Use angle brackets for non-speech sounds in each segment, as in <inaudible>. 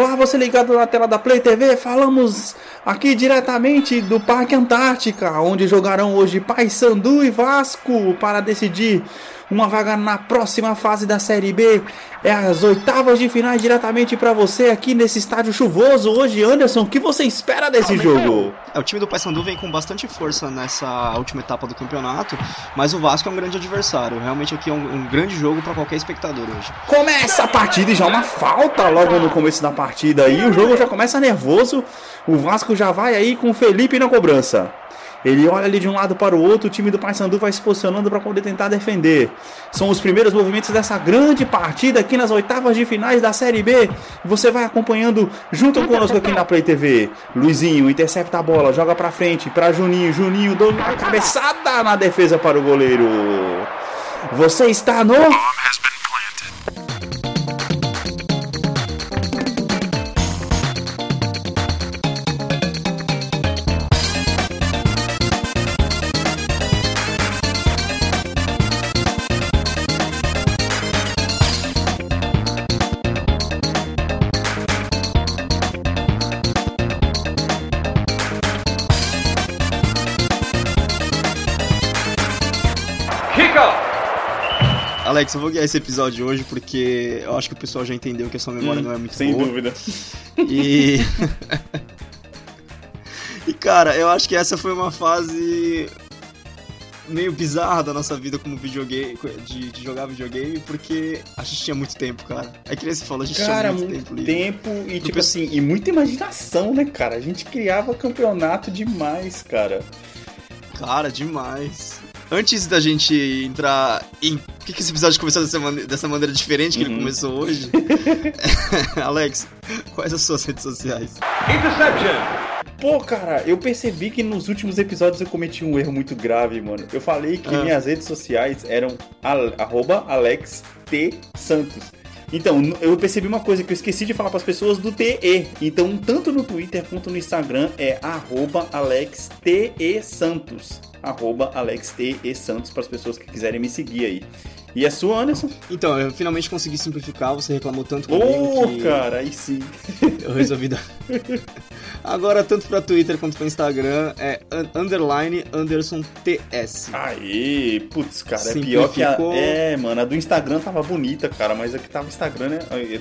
Olá, você ligado na tela da Play TV, falamos aqui diretamente do Parque Antártica, onde jogarão hoje Paysandu e Vasco para decidir uma vaga na próxima fase da Série B. É as oitavas de finais diretamente para você aqui nesse estádio chuvoso hoje, Anderson. O que você espera desse jogo? É, o time do Paysandu vem com bastante força nessa última etapa do campeonato, mas o Vasco é um grande adversário. Realmente aqui é um, um grande jogo para qualquer espectador hoje. Começa a partida e já uma falta logo no começo da partida aí. O jogo já começa nervoso. O Vasco já vai aí com o Felipe na cobrança. Ele olha ali de um lado para o outro, o time do Paysandu vai se posicionando para poder tentar defender. São os primeiros movimentos dessa grande partida aqui nas oitavas de finais da Série B. Você vai acompanhando junto conosco aqui na Play TV. Luizinho intercepta a bola, joga para frente para Juninho. Juninho deu uma cabeçada na defesa para o goleiro. Você está no Alex, eu vou guiar esse episódio hoje porque eu acho que o pessoal já entendeu que a sua memória hum, não é muito sem boa. Sem dúvida. E. <laughs> e cara, eu acho que essa foi uma fase meio bizarra da nossa vida como videogame, de, de, jogar videogame, porque a gente tinha muito tempo, cara. É que nem você falou, a gente cara, tinha muito, muito tempo, tempo e, tipo assim, e muita imaginação, né, cara? A gente criava campeonato demais, cara. Cara, demais. Antes da gente entrar em. Por que, que esse episódio começou dessa, man... dessa maneira diferente que uhum. ele começou hoje? <laughs> Alex, quais as suas redes sociais? Interception! Pô, cara, eu percebi que nos últimos episódios eu cometi um erro muito grave, mano. Eu falei que ah. minhas redes sociais eram arroba Alex T. Santos. Então, eu percebi uma coisa que eu esqueci de falar para as pessoas do TE. Então, tanto no Twitter quanto no Instagram é arroba Alex T. Santos arroba AlexTESantos para as pessoas que quiserem me seguir aí. E a sua, Anderson? Então, eu finalmente consegui simplificar, você reclamou tanto comigo oh, que... cara, aí sim. <laughs> eu resolvi dar... <laughs> Agora, tanto para Twitter quanto para Instagram, é underline Anderson TS. Aí, putz, cara, é pior que a... É, mano, a do Instagram tava bonita, cara, mas a que tava Instagram, né?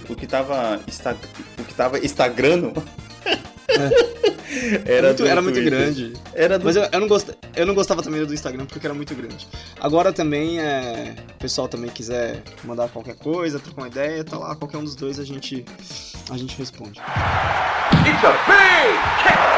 O que tava... Insta... O que tava Instagram... <laughs> É. Era, muito, era muito, grande. Era do... Mas eu, eu, não gost... eu não gostava também do Instagram porque era muito grande. Agora também, é... o pessoal também quiser mandar qualquer coisa, trocar uma ideia, tá lá, qualquer um dos dois a gente, a gente responde. It's a big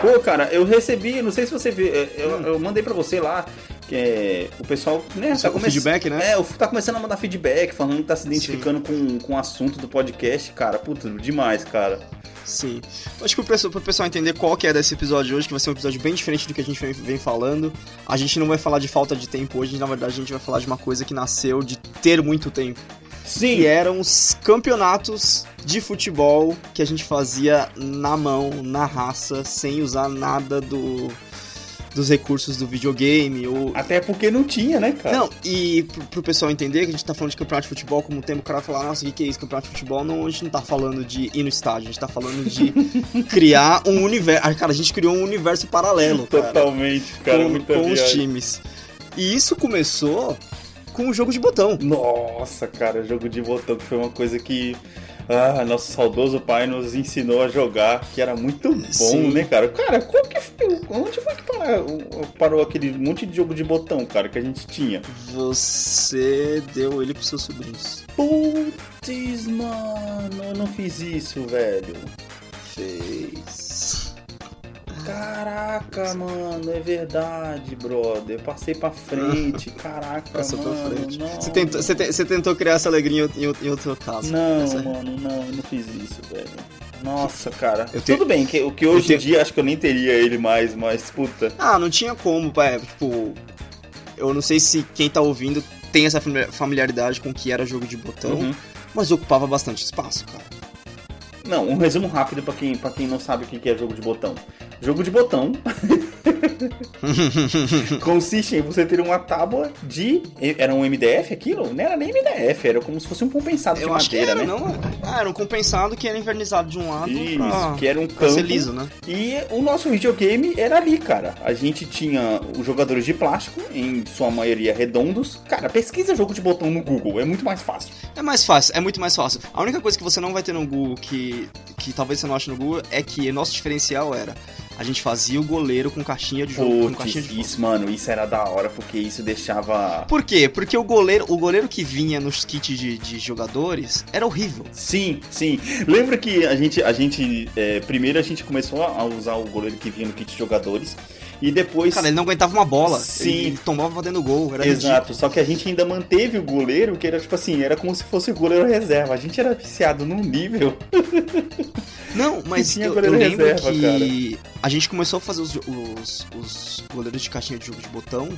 Pô, cara, eu recebi, não sei se você viu, eu, hum. eu mandei pra você lá que é, o pessoal né, tá come... feedback, né? É, tá começando a mandar feedback, falando que tá se identificando com, com o assunto do podcast, cara. Puta, demais, cara. Sim. Acho que pro pessoal, pro pessoal entender qual que é desse episódio hoje, que vai ser um episódio bem diferente do que a gente vem, vem falando, a gente não vai falar de falta de tempo hoje, na verdade a gente vai falar de uma coisa que nasceu de ter muito tempo. Sim. Que eram os campeonatos de futebol que a gente fazia na mão, na raça, sem usar nada do dos recursos do videogame. Ou... Até porque não tinha, né, cara? Não, e pro, pro pessoal entender que a gente tá falando de campeonato de futebol como tempo, o cara falar, nossa, o que, que é isso, campeonato de futebol? Não, a gente não tá falando de ir no estádio, a gente tá falando de <laughs> criar um universo. Ah, cara, a gente criou um universo paralelo. Cara, Totalmente, cara. Com, com os times. E isso começou com o jogo de botão. Nossa, cara, jogo de botão que foi uma coisa que ah, nosso saudoso pai nos ensinou a jogar, que era muito bom, Sim. né, cara? Cara, qual que foi, onde foi que parou, parou aquele monte de jogo de botão, cara, que a gente tinha? Você deu ele pros seus sobrinhos. Putz, mano, eu não fiz isso, velho. Fez. Caraca, mano, é verdade, brother. Eu passei pra frente, <laughs> caraca, Passou mano. Pra frente. Você tentou, você, te, você tentou criar essa alegria em, em outro caso. Não, essa... mano, não, eu não fiz isso, velho. Nossa, cara. Eu Tudo bem, que, o que hoje em dia acho que eu nem teria ele mais, mas puta. Ah, não tinha como, pai. Tipo, eu não sei se quem tá ouvindo tem essa familiaridade com o que era jogo de botão, uhum. mas ocupava bastante espaço, cara. Não, um resumo rápido para quem, pra quem não sabe o que é jogo de botão. Jogo de botão <laughs> Consiste em você ter uma tábua de. Era um MDF aquilo? Não era nem MDF, era como se fosse um compensado Eu de madeira, era, né? não. Ah, era um compensado que era invernizado de um lado Isso, pra, que era um ser campo. liso, né? E o nosso videogame era ali, cara. A gente tinha os jogadores de plástico, em sua maioria redondos. Cara, pesquisa jogo de botão no Google, é muito mais fácil. É mais fácil, é muito mais fácil. A única coisa que você não vai ter no Google, que, que talvez você não ache no Google, é que nosso diferencial era a gente fazia o goleiro com caixinha de jogo, com caixinha Putz, de isso, mano, isso era da hora, porque isso deixava. Por quê? Porque o goleiro, o goleiro que vinha nos kits de, de jogadores era horrível. Sim, sim. Lembra que a gente, a gente é, primeiro a gente começou a usar o goleiro que vinha no kit de jogadores e depois. Cara, ele não aguentava uma bola. Sim. Ele, ele tomava dentro do gol. Era Exato, só que a gente ainda manteve o goleiro, que era tipo assim, era como se fosse o goleiro reserva. A gente era viciado num nível. Não, <laughs> mas tinha eu, eu lembro reserva, que a gente começou a fazer os, os, os goleiros de caixinha de jogo de botão.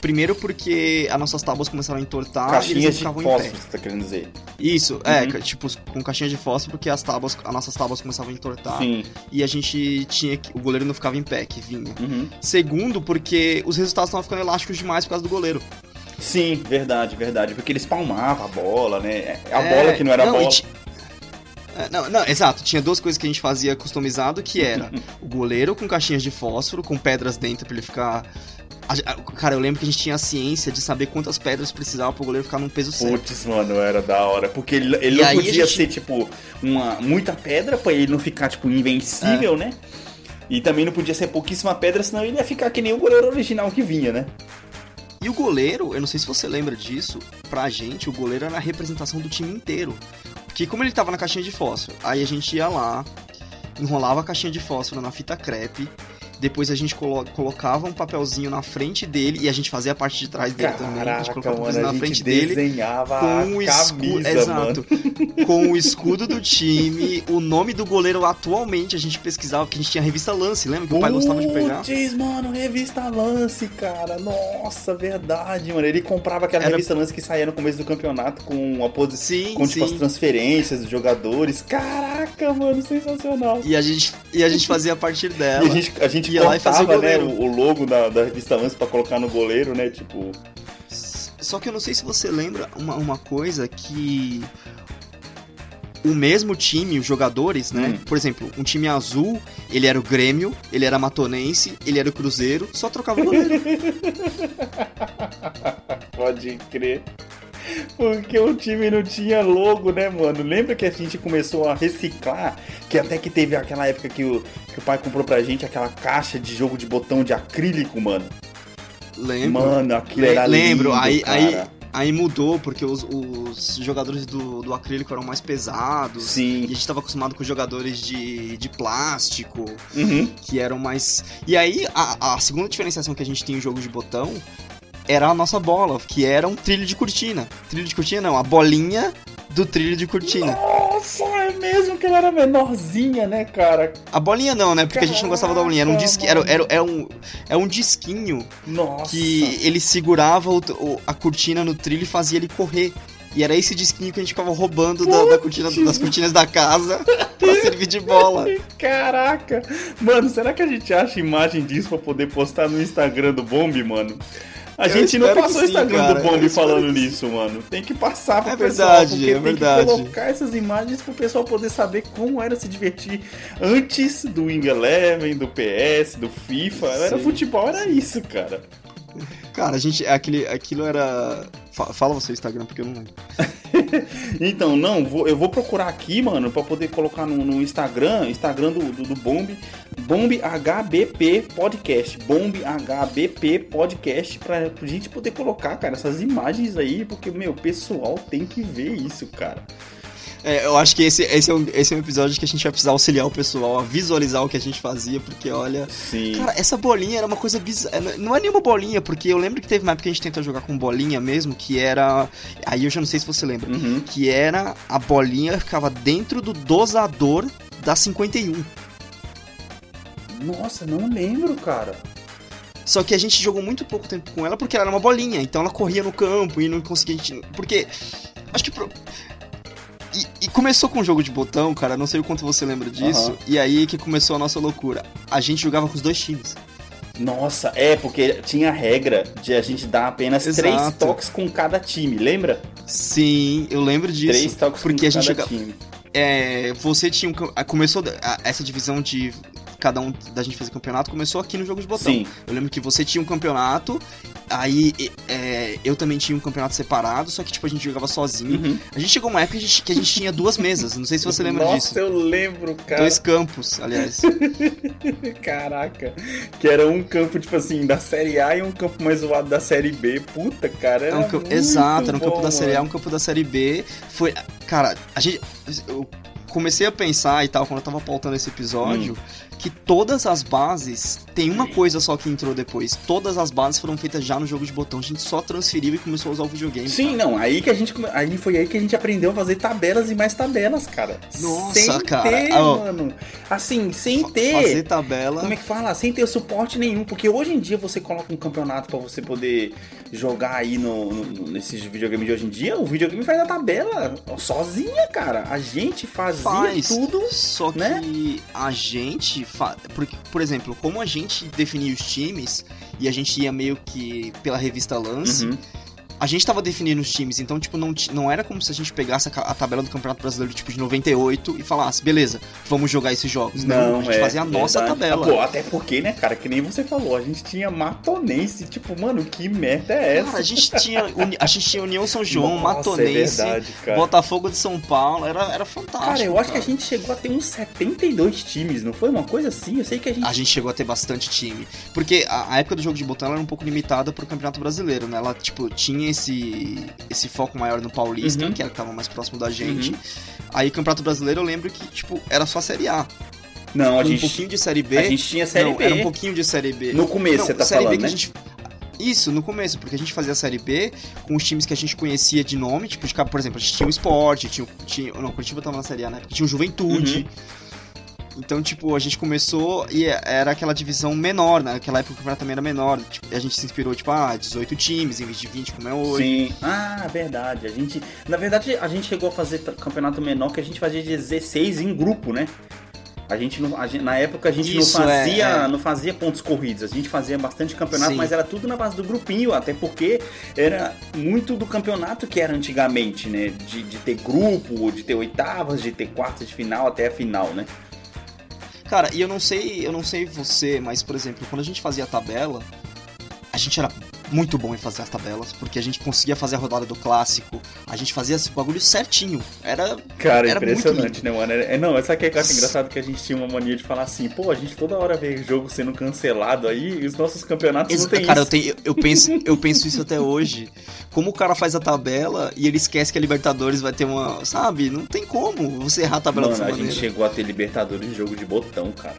Primeiro porque as nossas tábuas começaram a entortar e Caixinhas eles de ficavam em pé. fósforo, você tá querendo dizer. Isso, é, Uhum. ca- tipo, com caixinha de fósforo, porque as tábuas, as nossas tábuas começavam a entortar Sim. e a gente tinha que. O goleiro não ficava em pé, que vinha. Uhum. Segundo, porque os resultados estavam ficando elásticos demais por causa do goleiro. Sim, verdade, verdade. Porque eles palmavam a bola, né? A É, bola que não era não, e bola. É, Não, não, exato. Tinha duas coisas que a gente fazia customizado, que era o goleiro com caixinhas de fósforo, com pedras dentro pra ele ficar... Cara, eu lembro que a gente tinha a ciência de saber quantas pedras precisava pro goleiro ficar num peso certo. Putz, mano, era da hora. Porque ele, ele não podia gente- ser, tipo, uma, muita pedra pra ele não ficar, tipo, É. invencível, né? E também não podia ser pouquíssima pedra, senão ele ia ficar que nem o goleiro original que vinha, né? E o goleiro, eu não sei se você lembra disso, pra gente, o goleiro era a representação do time inteiro. Porque como ele tava na caixinha de fósforo, aí a gente ia lá, enrolava a caixinha de fósforo na fita crepe, depois a gente colo- colocava um papelzinho na frente dele e a gente fazia a parte de trás dele também. A gente Caraca, colocava um mano, a na frente dele. desenhava com o escudo, exato, com o escudo do time, o nome do goleiro atualmente a gente pesquisava, porque a gente tinha a revista Lance, lembra que o pai gostava de pegar? Putz, mano, revista Lance, cara. Nossa, verdade, mano. Ele comprava aquela Era- revista Lance que saía no começo do campeonato com a posição. Sim, Com tipo, as sim. transferências dos jogadores. Caraca, mano, sensacional. E a gente e a gente fazia a partir dela. E a gente, a gente ia lá e fazia o né, goleiro. o, o logo da, da revista Lance pra colocar no goleiro, né? Tipo. Só que eu não sei se você lembra uma, uma coisa que o mesmo time, os jogadores, né? Hum. Por exemplo, um time azul, ele era o Grêmio, ele era Matonense, ele era o Cruzeiro, só trocava o goleiro. <laughs> Pode crer. Porque o time não tinha logo, né, mano? Lembra que a gente começou a reciclar? Que até que teve aquela época que o, que o pai comprou pra gente aquela caixa de jogo de botão de acrílico, mano. Lembro? Mano, aquilo Le- era lembro, lindo, aí, cara. aí, aí mudou, porque os, os jogadores do, do acrílico eram mais pesados. E a Sim. gente tava acostumado com jogadores de, de plástico, Uhum. que eram mais. E aí, a, a segunda diferenciação que a gente tem em jogo de botão era a nossa bola, que era um trilho de cortina. Trilho de cortina não, a bolinha do trilho de cortina. Nossa, é mesmo que ela era menorzinha, né, cara? A bolinha não, né? Porque a gente não gostava da bolinha. Era um Caraca, disque, era, era, era um, é um disquinho Nossa. que ele segurava o- o- a cortina no trilho e fazia ele correr. E era esse disquinho que a gente ficava roubando da, da cortina, das cortinas da casa <laughs> pra servir de bola. Caraca! Mano, será que a gente acha imagem disso pra poder postar no Instagram do Bomb, mano? A Eu gente não passou o sim, Instagram do eu Bomb espero falando que nisso, mano. Tem que passar pro É pessoal, verdade, porque é tem verdade. que colocar essas imagens pro pessoal poder saber como era se divertir antes do Wing Eleven, do PS, do FIFA. Era Sim. futebol, era isso, cara. Cara, a gente. Aquele, aquilo era. fa- Fala você Instagram, porque eu não lembro. <laughs> Então, não, vou- eu vou procurar aqui, mano, pra poder colocar no, no Instagram, Instagram do, do, do Bomb, Bomb HBP Podcast, Bomb HBP Podcast, pra, gente poder colocar, cara, essas imagens aí, porque, meu, o pessoal tem que ver isso, cara. É, eu acho que esse, esse, é um, esse é um episódio que a gente vai precisar auxiliar o pessoal a visualizar o que a gente fazia, porque olha. Sim. Cara, essa bolinha era uma coisa bizarra. Não é nenhuma bolinha, porque eu lembro que teve uma época que a gente tentou jogar com bolinha mesmo, que era. Aí eu já não sei se você lembra. Uhum. Que era a bolinha que ficava dentro do dosador da 51. Nossa, não lembro, cara. Só que a gente jogou muito pouco tempo com ela porque ela era uma bolinha, então ela corria no campo e não conseguia. a gente- Porque. Acho que. pro- E, e começou com um jogo de botão, cara, não sei o quanto você lembra disso. Aham. E aí que começou a nossa loucura. A gente jogava com os dois times. Nossa, é, porque tinha a regra de a gente dar apenas Exato. três toques com cada time, lembra? Sim, eu lembro disso. Três toques porque com a gente cada joga- time. é, você tinha um, ah, começou essa divisão de cada um da gente fazer campeonato começou aqui no jogo de botão. Sim. Eu lembro que você tinha um campeonato, aí é, eu também tinha um campeonato separado, só que tipo a gente jogava sozinho. Uhum. A gente chegou uma época que a gente, que a gente tinha duas mesas, não sei se você lembra Nossa, disso. eu lembro, cara. Dois campos, aliás. <laughs> Caraca. Que era um campo, tipo assim, da Série A e um campo mais zoado da Série B. Puta, cara. Era É um campo- exato, era um campo bom, da Série A, um campo da Série B. Foi. Cara, a gente. Eu comecei a pensar e tal, quando eu tava pautando esse episódio, Hum. Que todas as bases. Tem uma coisa só que entrou depois. Todas as bases foram feitas já no jogo de botão. A gente só transferiu e começou a usar o videogame. Sim, não, aí que a gente aí foi aí que a gente aprendeu a fazer tabelas e mais tabelas, cara. Nossa, sem cara, ter, ó. mano. Assim, sem ter Fazer tabela. Como é que fala? Sem ter suporte nenhum, porque hoje em dia você coloca um campeonato pra você poder jogar aí no, no- nesses videogames de hoje em dia, o videogame faz a tabela sozinha, cara. A gente fazia Faz. tudo. Só que né? a gente. Porque, por exemplo, como a gente definia os times e a gente ia meio que pela revista Lance, Uhum. A gente tava definindo os times, então, tipo, não, não era como se a gente pegasse a, a tabela do Campeonato Brasileiro, tipo, de 98 e falasse, beleza, vamos jogar esses jogos. Não, a gente é, fazia a nossa verdade. tabela. Pô, até porque, né, cara, que nem você falou, a gente tinha Matonense, tipo, mano, que merda é essa? Cara, a gente tinha, <laughs> a gente tinha União São João, Nossa, Matonense, é verdade, cara. Botafogo de São Paulo, era, era fantástico. Cara, eu acho que a cara. gente chegou a ter uns 72 times, não foi uma coisa assim? Eu sei que a gente A gente chegou a ter bastante time. Porque a, a época do jogo de botão era um pouco limitada pro Campeonato Brasileiro, né? Ela, tipo, tinha esse, esse foco maior no Paulista, Uhum. que era que tava mais próximo da gente. Aí, Campeonato Brasileiro, eu lembro que, tipo, era só Série A. Não, a um gente pouquinho de Série B. a gente tinha série não, B. era um pouquinho de Série B. No começo Não, você tá série B falando, que né? a gente... Isso, no começo, porque a gente fazia a Série B com os times que a gente conhecia de nome, tipo, de, por exemplo, a gente tinha o Sport, tinha, o- tinha não, Curitiba tava na Série A, né? Tinha o Juventude. Uhum. Então, tipo, a gente começou e era aquela divisão menor, né? Naquela época o campeonato também era menor. Tipo, a gente se inspirou, tipo, ah, 18 times em vez de 20, como é hoje. Sim. Ah, verdade. A gente, na verdade, a gente chegou a fazer campeonato menor que a gente fazia 16 em grupo, né? A gente, não, a gente- na época a gente Isso, não é, fazia, é. não fazia pontos corridos. A gente fazia bastante campeonato, Sim. mas era tudo na base do grupinho, até porque era muito do campeonato que era antigamente, né? De, de ter grupo, de ter oitavas, de ter quartas de final até a final, né? Cara, e eu não sei, eu não sei você, mas, por exemplo, quando a gente fazia a tabela, a gente era muito bom em fazer as tabelas, porque a gente conseguia fazer a rodada do clássico, a gente fazia esse bagulho certinho. Era. Cara, Era impressionante, né, mano? É, não, essa que eu acho engraçado que a gente tinha uma mania de falar assim, pô, a gente toda hora vê jogo sendo cancelado aí e os nossos campeonatos Ex- não tem cara, eu, isso. tenho, eu, penso, <laughs> eu penso isso até hoje. Como o cara faz a tabela e ele esquece que a Libertadores vai ter uma. Sabe? Não tem como você errar a tabela Mano, dessa a maneira. gente chegou a ter Libertadores de jogo de botão, cara.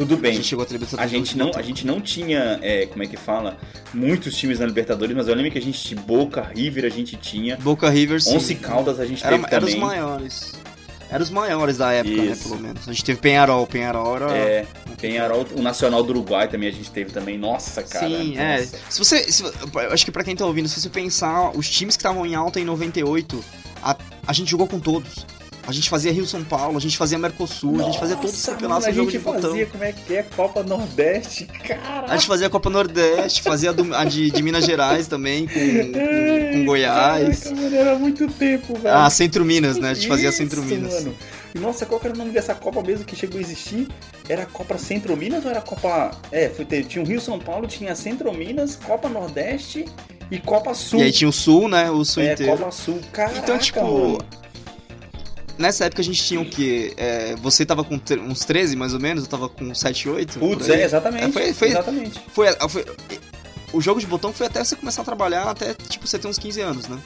Tudo A bem. gente chegou a ter A gente não, a gente não tinha, é, como é que fala, muitos times na Libertadores, mas eu lembro que a gente tinha Boca, River, a gente tinha. Boca River, sim. Once Caldas a gente Era, teve era os também. maiores. Era os maiores da época, né, Isso. pelo menos. A gente teve Penharol, Penharol era... É, Penharol, o Nacional do Uruguai também a gente teve também. Nossa, cara. Sim, é. nossa. Se você. se- eu acho que pra quem tá ouvindo, se você pensar, os times que estavam em alta em 98, a, a gente jogou com todos. A gente fazia Rio São Paulo, a gente fazia Mercosul, a gente fazia todos os Nossa, campeonatos mano, jogo a de gente botão. fazia, como é que é, Copa Nordeste, <laughs> cara. A gente fazia a Copa Nordeste, fazia a, do- a de, de Minas Gerais também, com, com, com Goiás. Caraca, mano, era muito tempo, velho. Ah, Centro Minas, né? A gente fazia Isso, Centro Minas. Mano. Nossa, qual era o nome dessa Copa mesmo que chegou a existir? Era a Copa Centro Minas ou era a Copa. É, foi tinha o Rio São Paulo, tinha Centro Minas, Copa Nordeste e Copa Sul. E aí tinha o Sul, né? O Sul é, inteiro. Copa Sul. Caraca, Então, tipo, mano. Nessa época a gente tinha o quê? É, você tava com uns 13, mais ou menos, eu tava com 7, 8. Putz, é, exatamente. É, foi- foi- Exatamente. Foi, foi- o jogo de botão foi até você começar a trabalhar, até tipo você ter uns 15 anos, né?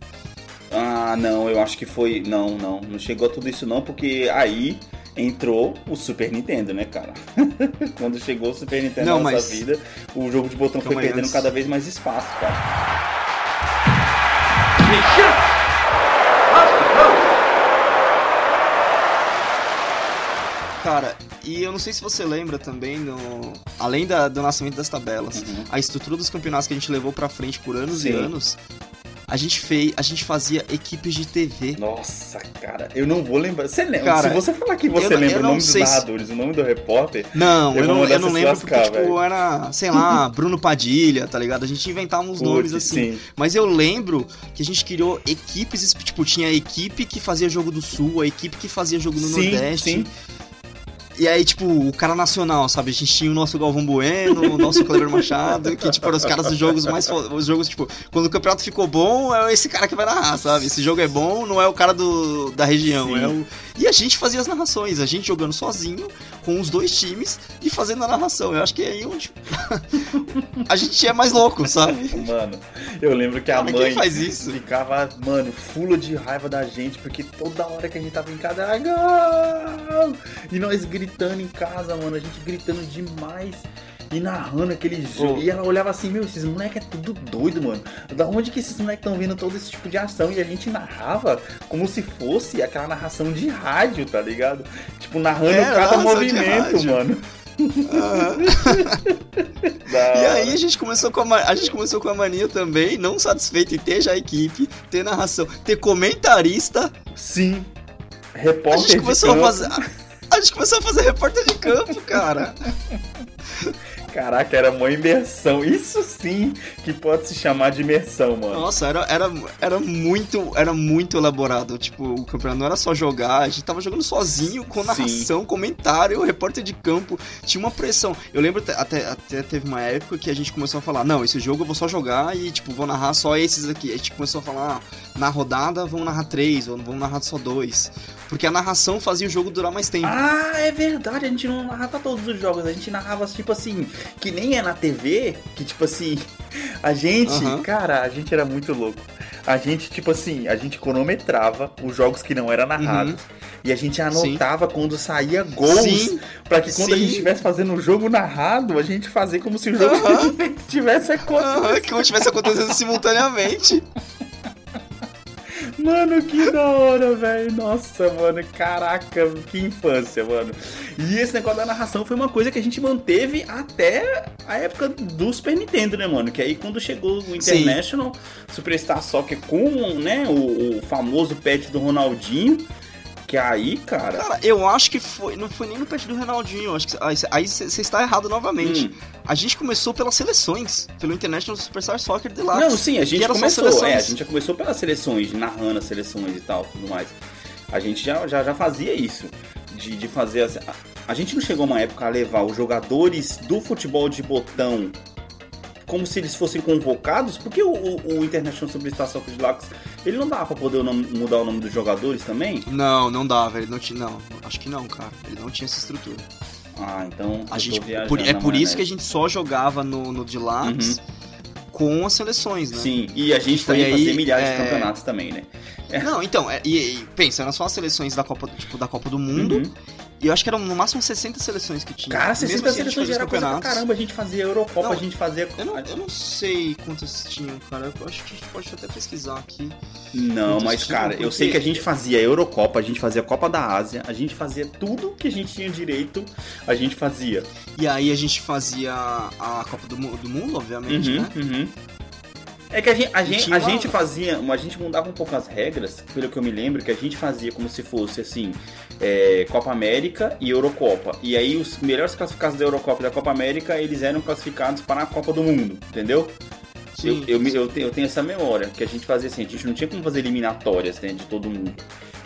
Ah, não, eu acho que foi. Não, não. Não chegou a tudo isso, não, porque aí entrou o Super Nintendo, né, cara? <laughs> Quando chegou o Super Nintendo Não, na nossa mas- vida, o jogo de botão foi Calma perdendo antes. cada vez mais espaço, cara. Cara, e eu não sei se você lembra também, no, além da- do nascimento das tabelas, Uhum. a estrutura dos campeonatos que a gente levou pra frente por anos e Sim. anos A gente fez, a gente fazia equipes de TV. Nossa, cara, eu não vou lembrar. Você lembra? Cara, Se você falar que você eu, lembra eu o nome dos narradores, se... o nome do repórter. Não, eu, eu não, eu não lembro lascar, porque, tipo, era, sei lá, <laughs> Bruno Padilha, tá ligado? A gente inventava uns Putz, nomes assim. Sim. Mas eu lembro que a gente criou equipes, tipo, tinha a equipe que fazia jogo do Sul, a equipe que fazia jogo no sim, Nordeste. Sim. E aí, tipo, o cara nacional, sabe? A gente tinha o nosso Galvão Bueno, o nosso Kleber Machado, que, tipo, eram os caras dos jogos mais. Os jogos, tipo, quando o campeonato ficou bom, é esse cara que vai narrar, sabe? Esse jogo é bom, não é o cara do, da região, Sim. é o. E a gente fazia as narrações, a gente jogando sozinho, com os dois times e fazendo a narração. Eu acho que é aí onde. <laughs> a gente é mais louco, sabe? Mano, eu lembro que a Cara, mãe faz isso? ficava, mano, fulo de raiva da gente, porque toda hora que a gente tava em casa era gol! E nós gritando gritando em casa, mano. A gente gritando demais e narrando aquele jogo. E ela olhava assim, meu, esses moleques é tudo doido, mano. Da onde que esses moleques estão vendo todo esse tipo de ação? E a gente narrava como se fosse aquela narração de rádio, tá ligado? Tipo, narrando é, cada movimento, mano. <laughs> e aí a gente começou com a, a gente começou com a mania também, não satisfeito em ter já a equipe, ter narração, ter comentarista. Sim. Repórter. A gente começou a fazer a gente começou a fazer repórter de campo, cara. Caraca, era uma imersão. Isso sim que pode se chamar de imersão, mano. Nossa, era, era, era muito era muito elaborado. Tipo, o campeonato não era só jogar, a gente tava jogando sozinho, com narração, sim. comentário, repórter de campo. Tinha uma pressão. Eu lembro até, até teve uma época que a gente começou a falar: não, esse jogo eu vou só jogar e, tipo, vou narrar só esses aqui. A gente começou a falar: ah, na rodada vamos narrar três, ou vamos narrar só dois. Porque a narração fazia o jogo durar mais tempo. Ah, é verdade, a gente não narrava todos os jogos, a gente narrava, tipo assim, que nem é na TV, que tipo assim, a gente, uhum. cara, a gente era muito louco. A gente, tipo assim, a gente cronometrava os jogos que não eram narrados. Uhum. E a gente anotava Sim. quando saía gols. para que quando Sim. a gente estivesse fazendo o jogo narrado, a gente fazer como se o jogo uhum. <laughs> tivesse acontecendo. Uhum, como tivesse acontecendo simultaneamente. <laughs> Mano, que da hora, velho. Nossa, mano, caraca, que infância, mano. E esse negócio da narração foi uma coisa que a gente manteve até a época do Super Nintendo, né, mano? Que aí quando chegou o International Sim. Superstar Soccer com, né, o, o famoso pet do Ronaldinho, que aí, cara. Cara, eu acho que foi. Não foi nem no pet do Ronaldinho. Acho que aí você está errado novamente. Hum. A gente começou pelas seleções, pelo International Superstar Soccer Deluxe. Não, sim, a gente começou. É, a gente já começou pelas seleções, narrando as seleções e tal, tudo mais. A gente já, já, já fazia isso. De, de fazer. As, a, a gente não chegou uma época a levar os jogadores do futebol de botão como se eles fossem convocados, porque o, o, o International Superstar Soccer Deluxe, ele não dava pra poder o nome, mudar o nome dos jogadores também? Não, não dava, ele não tinha, não, acho que não, cara, ele não tinha essa estrutura. Ah, então a gente, por, é por isso que a gente só jogava no, no Deluxe uhum. com as seleções, né? Sim, e a gente também fazia milhares é... de campeonatos também, né? Não, então, é, e, e pensa, eram só as seleções da Copa, tipo, da Copa do Mundo. Uhum. E eu acho que eram no máximo 60 seleções que tinha. Cara, 60 assim, seleções era coisa pra caramba. A gente fazia Eurocopa, não, a gente fazia. Eu não, eu não sei quantas tinham, cara. Eu acho que a gente pode até pesquisar aqui. Não, mas, tinham, cara, porque... eu sei que a gente fazia Eurocopa, a gente fazia Copa da Ásia, a gente fazia tudo que a gente tinha direito, a gente fazia. E aí a gente fazia a Copa do, do Mundo, obviamente, uhum, né? Uhum. É que a gente, a, gente, a gente fazia, a gente mudava um pouco as regras, pelo que eu me lembro, que a gente fazia como se fosse assim, é, Copa América e Eurocopa. E aí os melhores classificados da Eurocopa e da Copa América, eles eram classificados para a Copa do Mundo, entendeu? Sim, eu, eu, eu, tenho, essa memória, que a gente fazia assim, a gente não tinha como fazer eliminatórias né, de todo mundo.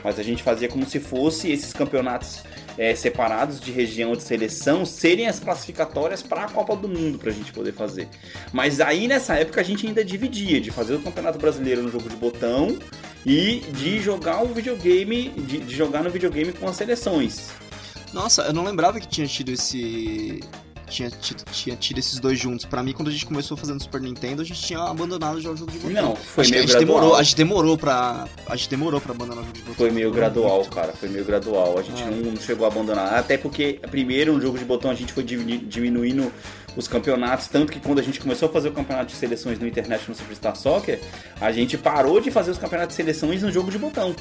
Mas a gente fazia como se fosse esses campeonatos é, separados de região de seleção serem as classificatórias para a Copa do Mundo para a gente poder fazer. Mas aí nessa época a gente ainda dividia de fazer o Campeonato Brasileiro no jogo de botão e de jogar o videogame, de, de jogar no videogame com as seleções. Nossa, eu não lembrava que tinha tido esse tinha tido, tinha tido esses dois juntos. Pra mim, quando a gente começou fazendo Super Nintendo, a gente tinha abandonado já o jogo de botão. Não, foi meio a gente gradual. demorou, a gente demorou pra. A gente demorou pra abandonar o jogo de botão. Foi meio gradual, cara. Foi meio gradual. A gente é. não, não, chegou a abandonar. Até porque, primeiro, no jogo de botão, a gente foi diminuindo os campeonatos. Tanto que quando a gente começou a fazer o campeonato de seleções no International Superstar Soccer, a gente parou de fazer os campeonatos de seleções no jogo de botão.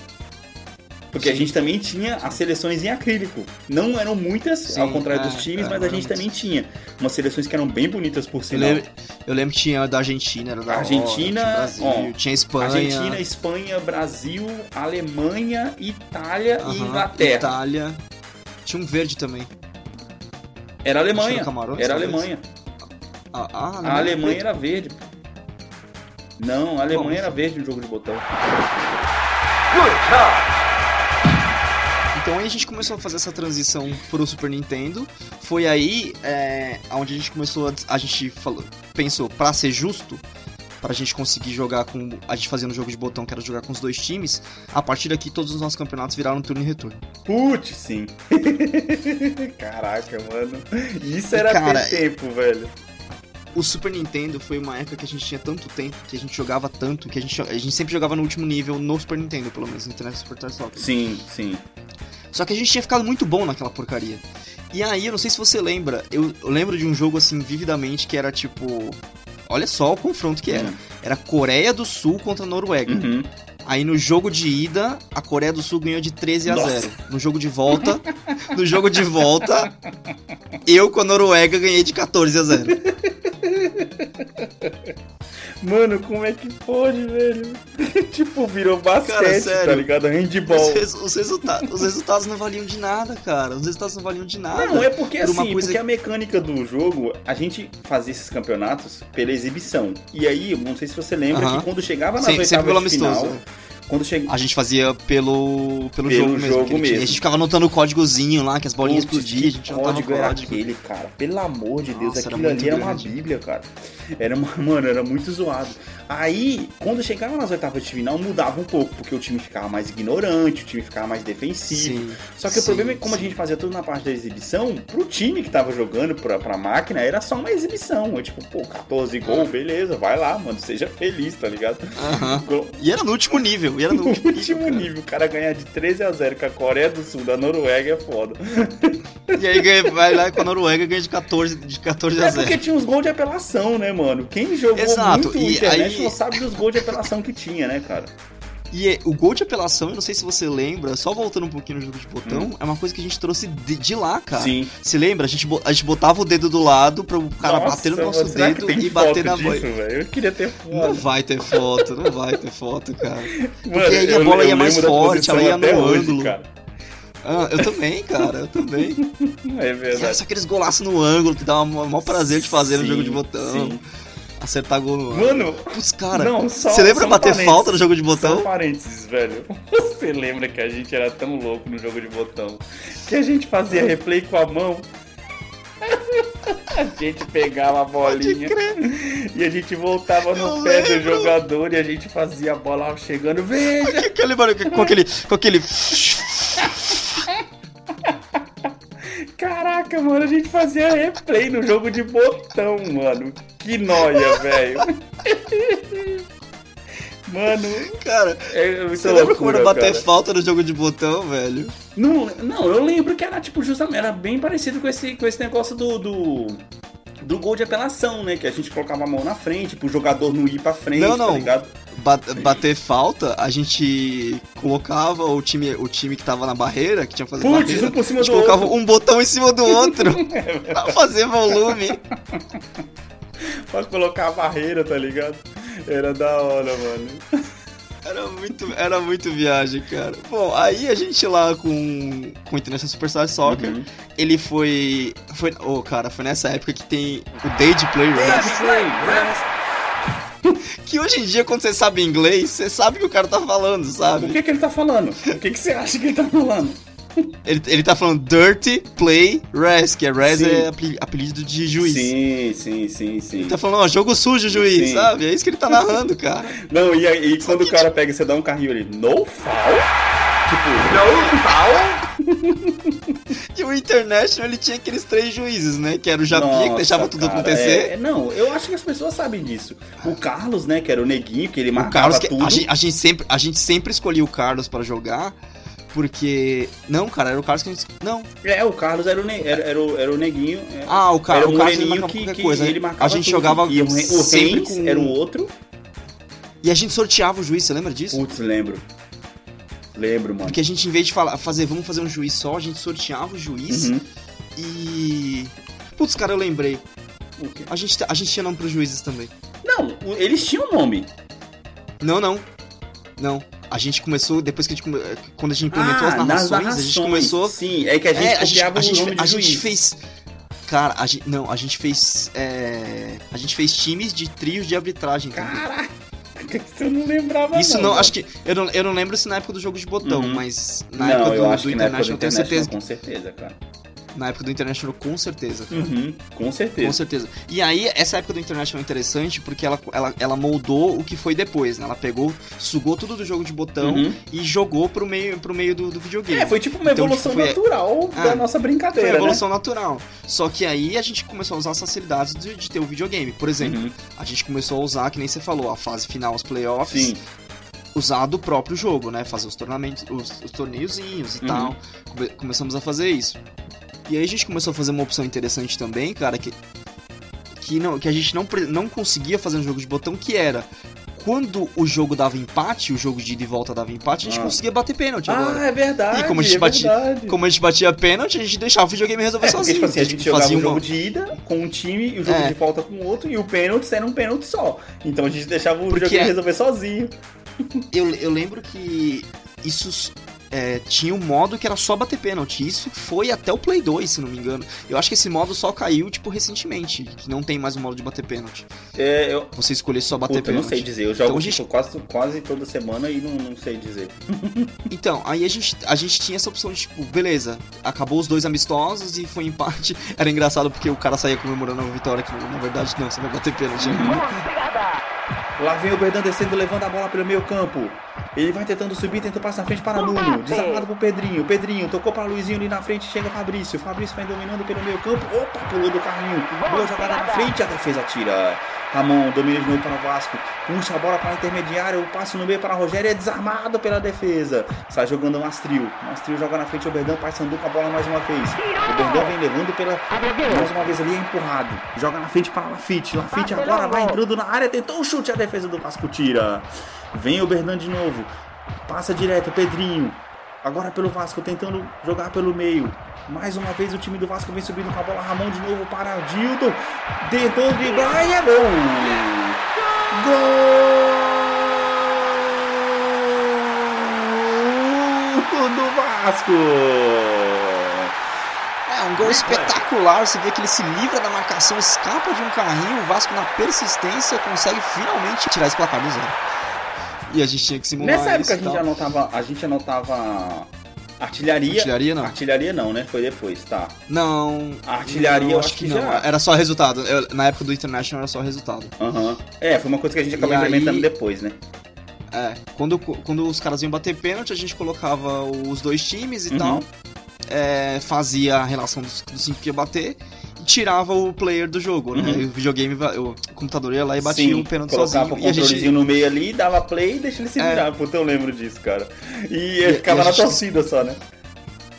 Porque Sim. a gente também tinha as seleções em acrílico. Não eram muitas, Sim, ao contrário é, dos times, é, mas a gente também tinha umas seleções que eram bem bonitas por sinal. Eu lembro, eu lembro que tinha da Argentina, era da Argentina, hora, Brasil, ó, tinha Espanha. Argentina, Espanha, Brasil, Alemanha, Itália uh -huh, e Inglaterra. Itália. Tinha um verde também. Era Alemanha. Era Alemanha. Ah, ah, a Alemanha, Alemanha era verde. Não, a Alemanha era verde no jogo de botão. Good job! Então aí a gente começou a fazer essa transição pro Super Nintendo. Foi aí é, onde a gente começou a, a gente falou, pensou, para ser justo, para a gente conseguir jogar com. A gente fazendo jogo de botão que era jogar com os dois times. A partir daqui, todos os nossos campeonatos viraram turno e retorno. Putz, sim. <laughs> Caraca, mano. Isso era Cara, tempo, velho o Super Nintendo foi uma época que a gente tinha tanto tempo, que a gente jogava tanto, que a gente, a gente sempre jogava no último nível no Super Nintendo, pelo menos, no Internet Super Soccer. Sim, sim. Só que a gente tinha ficado muito bom naquela porcaria. E aí, eu não sei se você lembra, eu, eu lembro de um jogo assim vividamente que era tipo. Olha só o confronto que era. Uhum. Era Coreia do Sul contra a Noruega. Uhum. Aí no jogo de ida, a Coreia do Sul ganhou de 13 a Nossa. 0. No jogo de volta, no jogo de volta, eu com a Noruega ganhei de 14 a 0. Mano, como é que pode, velho? <laughs> tipo, virou basquete, cara, sério, tá ligado? Handball. Os, res, os, resulta os resultados não valiam de nada, cara. Os resultados não valiam de nada. Não, é porque por assim, coisa... porque a mecânica do jogo, a gente fazia esses campeonatos pela exibição. E aí, não sei se você lembra uh -huh. que quando chegava nas Sim, oitavas de final... Amistoso. Quando chega... A gente fazia pelo, pelo, pelo jogo, mesmo. Jogo mesmo. A gente ficava anotando o códigozinho lá, que as bolinhas explodiam, a gente anotava o código. Era aquele, cara. Pelo amor de Deus, Nossa, aquilo era ali era uma bíblia, cara. Era uma, <laughs> mano, era muito zoado. Aí, quando chegava nas oitavas de final, mudava um pouco, porque o time ficava mais ignorante, o time ficava mais defensivo. Sim, Só que sim, o problema é que, como sim. a gente fazia tudo na parte da exibição, pro time que tava jogando, pra, pra máquina, era só uma exibição. É tipo, pô, 14 gols, beleza, vai lá, mano, seja feliz, tá ligado? Uhum. E era no último nível, e era no <laughs> último, último nível, nível. O cara ganhar de 13 a 0 com a Coreia do Sul, da Noruega, é foda. E aí ganha, vai lá com a Noruega ganha de 14, de 14 a 0. É porque tinha uns gols de apelação, né, mano? Quem jogou Exato. muito e internet aí... não sabe dos gols de apelação que tinha, né, cara? E é, o gol de apelação, eu não sei se você lembra, só voltando um pouquinho no jogo de botão, hum. é uma coisa que a gente trouxe de, de lá, cara. Sim. Se lembra? A gente, a gente botava o dedo do lado para o cara Nossa, bater no nosso dedo e bater na bola. Eu queria ter foto. Não vai ter foto, não vai ter foto, cara. Mano, Porque aí a bola ia mais forte, ela ia no ângulo. Ah, eu também, cara, eu também. <laughs> É verdade. Só aqueles golaços no ângulo que dá o maior prazer de fazer sim, no jogo de botão. Sim acertar gol no Mano, os cara. Não, só, você lembra só bater falta no jogo de botão? Só parênteses, velho. <laughs> Você lembra que a gente era tão louco no jogo de botão que a gente fazia <laughs> replay com a mão? A gente pegava a bolinha e a gente voltava no Eu pé lembro. do jogador e a gente fazia a bola chegando. Veja! Aquele barulho com aquele. Com aquele... <laughs> Caraca, mano, a gente fazia replay no jogo de botão, mano. Que noia, velho. <laughs> Mano, cara, é você lembra como era bater falta no jogo de botão, velho? Não, não, eu lembro que era tipo justamente, era bem parecido com esse, com esse negócio do, do do gol de apelação, né? Que a gente colocava a mão na frente, pro jogador não ir pra frente, não, não. tá ligado? Bater falta, a gente colocava o time, o time que tava na barreira, que tinha que fazer Puts, barreira, um por cima a gente do colocava outro. um botão em cima do <laughs> outro pra fazer volume. pra colocar a barreira, tá ligado? Era da hora, mano. Era muito, era muito viagem, cara. Bom, aí a gente lá com, com o International Superstar Soccer, uhum. ele foi. Foi. Oh, cara, foi nessa época que tem o Day de Play <laughs> que hoje em dia, quando você sabe inglês, você sabe o que o cara tá falando, sabe? O que, que ele tá falando? O que, que você acha que ele tá falando? <laughs> Ele, ele tá falando Dirty Play Res, que é Res é apelido de juiz. Sim, sim, sim, sim. Ele tá falando, ó, jogo sujo, juiz, sim. sabe? É isso que ele tá narrando, cara. <laughs> Não, e, aí quando o cara pega e você dá um carrinho ali, no foul? Tipo, no foul? <laughs> e o International, ele tinha aqueles três juízes, né? Que era o Japinha, Nossa, que deixava tudo cara, acontecer. É, não, eu acho que as pessoas sabem disso. O Carlos, né, que era o neguinho, que ele marcava o Carlos, tudo. A gente, a gente, sempre, a gente sempre escolhia o Carlos para jogar, porque. Não, cara, era o Carlos que a gente. Não. É, o Carlos era o, ne... era, era, o, era o neguinho. É. Ah, o, Car... era o, o Carlos ele que, que coisa. Ele marcava a gente tudo. jogava. E o, o sempre com... era o outro. E a gente sorteava o juiz, você lembra disso? Putz, lembro. Lembro, mano. Porque a gente, em vez de falar, fazer, vamos fazer um juiz só, a gente sorteava o juiz Uhum. e. Putz, cara, eu lembrei. A gente, a gente tinha nome pros juízes também. Não, eles tinham nome. Não, não. Não. A gente começou, depois que a gente. Quando a gente implementou Ah, as nas narrações, a narrações. gente começou. Sim, é que a gente é, a gente, a gente, a gente fez. Cara, a gente. Não, a gente fez. é, a gente fez times de trios de arbitragem. Caraca, isso eu não lembrava Isso não, mano. acho que. Eu não, eu não lembro se na época do jogo de botão, Uhum. mas na não, época eu do, acho do que na época International, eu tenho certeza. com certeza, cara. Na época do International, com certeza. Uhum, com certeza. Com certeza. E aí, essa época do International é interessante porque ela, ela, ela moldou o que foi depois, né? Ela pegou, sugou tudo do jogo de botão Uhum. e jogou pro meio, pro meio do, do videogame. É, foi tipo uma Então, evolução tipo, foi- natural Ah, da nossa Foi brincadeira, a né? evolução natural. Só que aí a gente começou a usar as facilidades de, de ter o videogame. Por exemplo, Uhum. a gente começou a usar, que nem você falou, a fase final, os playoffs, Sim. usar do próprio jogo, né? Fazer os tornamentos, os, os torneiozinhos e Uhum. tal. Come- começamos a fazer isso. E aí a gente começou a fazer uma opção interessante também, cara, que, que, não, que a gente não, não conseguia fazer no jogo de botão, que era quando o jogo dava empate, o jogo de ida e volta dava empate, a gente Ah. conseguia bater pênalti agora. Ah, é verdade. E como a gente é batia- verdade. Como a gente batia pênalti, a gente deixava o videogame resolver É, sozinho. tipo assim, a gente fazia o jogo de ida com um time e o jogo É. de volta com o outro, e o pênalti era um pênalti só. Então a gente deixava o Porque videogame resolver sozinho. eu, eu lembro que isso é, tinha um modo que era só bater pênalti. Isso foi até o Play 2, se não me engano. Eu acho que esse modo só caiu, tipo, recentemente. Que não tem mais um modo de bater pênalti. É, eu, Você escolher só bater puta, eu não pênalti. sei dizer. Eu jogo Então, a gente- tipo, quase, quase toda semana e não, não sei dizer. <laughs> Então, aí a gente, a gente tinha essa opção de, tipo, beleza, acabou os dois amistosos e foi empate. <laughs> Era engraçado porque o cara saía comemorando a vitória, que na verdade não, você vai bater pênalti. Lá vem o Berdan descendo, levando a bola pelo meio campo. Ele vai tentando subir, tenta passar na frente para Nuno. Desarmado pro Pedrinho. Pedrinho tocou para Luizinho ali na frente. Chega Fabrício. Fabrício vai dominando pelo meio campo. Opa, pulou do carrinho. Boa jogada na frente. A defesa tira. Ramon domina de novo para o Vasco. Puxa a bola para a intermediária. O passe no meio para Rogério. É desarmado pela defesa. Sai jogando o Mastril. Mastril joga na frente. O Berdan. Paysandu com a bola mais uma vez. O Berdan vem levando pela. Mais uma vez ali é empurrado. Joga na frente para Lafite. Lafite agora vai entrando na área. Tentou o chute. A defesa do Vasco tira. Vem o Berdan de novo. Passa direto, Pedrinho. Agora pelo Vasco, tentando jogar pelo meio. Mais uma vez o time do Vasco vem subindo com a bola. Ramon de novo para Dilton. Tentou driblar e é gol! Gol do Vasco! É, um gol espetacular. Você vê que ele se livra da marcação, escapa de um carrinho. O Vasco, na persistência, consegue finalmente tirar esse placar do zero. E a gente tinha que simular Nessa época a gente anotava, a gente anotava artilharia. Artilharia, não. Artilharia não, né? Foi depois, tá. Não. A artilharia não, eu acho que não. já- Era só resultado. Eu- na época do International era só resultado. Aham. É, foi uma coisa que a gente acabou E aí- implementando depois, né? É. Quando, quando os caras iam bater pênalti, a gente colocava os dois times e Uhum. tal. É, fazia a relação dos, dos cinco que ia bater e tirava o player do jogo, né? Uhum. E o videogame, o computador ia lá e batia Sim, um pênalti colocava sozinho. o E a controlezinho gente. no meio ali, dava play e deixa ele se É. virar. Puta, eu lembro disso, cara. E E- ficava na gente- torcida só, né?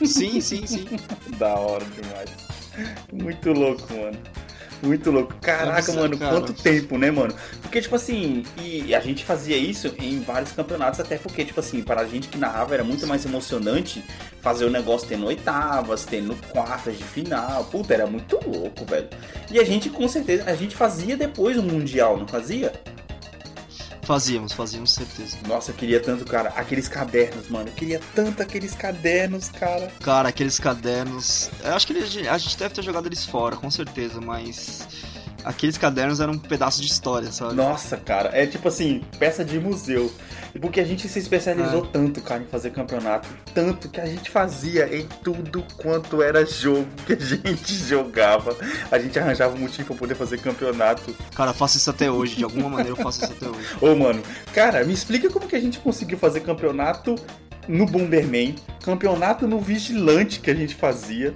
Sim, sim, sim. <laughs> Da hora demais. Muito louco, mano. Muito louco. Caraca, Nossa, mano, cara. quanto tempo, né, mano? Porque, tipo assim, e a gente fazia isso em vários campeonatos, até porque, tipo assim, para a gente que narrava era muito mais emocionante fazer o negócio tendo oitavas, tendo quartas de final. Puta, era muito louco, velho. E a gente, com certeza, a gente fazia depois o Mundial, não fazia? Fazíamos, fazíamos certeza. Nossa, eu queria tanto, cara, aqueles cadernos, mano. Eu queria tanto aqueles cadernos, cara. Cara, aqueles cadernos. Eu acho que eles- a gente deve ter jogado eles fora, com certeza, mas. Aqueles cadernos eram um pedaço de história, sabe? Nossa, cara, é tipo assim, peça de museu. Porque a gente se especializou É. tanto, cara, em fazer campeonato. Tanto que a gente fazia em tudo quanto era jogo que a gente <laughs> jogava. A gente arranjava um motivo pra poder fazer campeonato. Cara, eu faço isso até hoje, de alguma maneira eu faço isso até hoje. Ô, mano, cara, me explica como que a gente conseguiu fazer campeonato no Bomberman, campeonato no Vigilante que a gente fazia.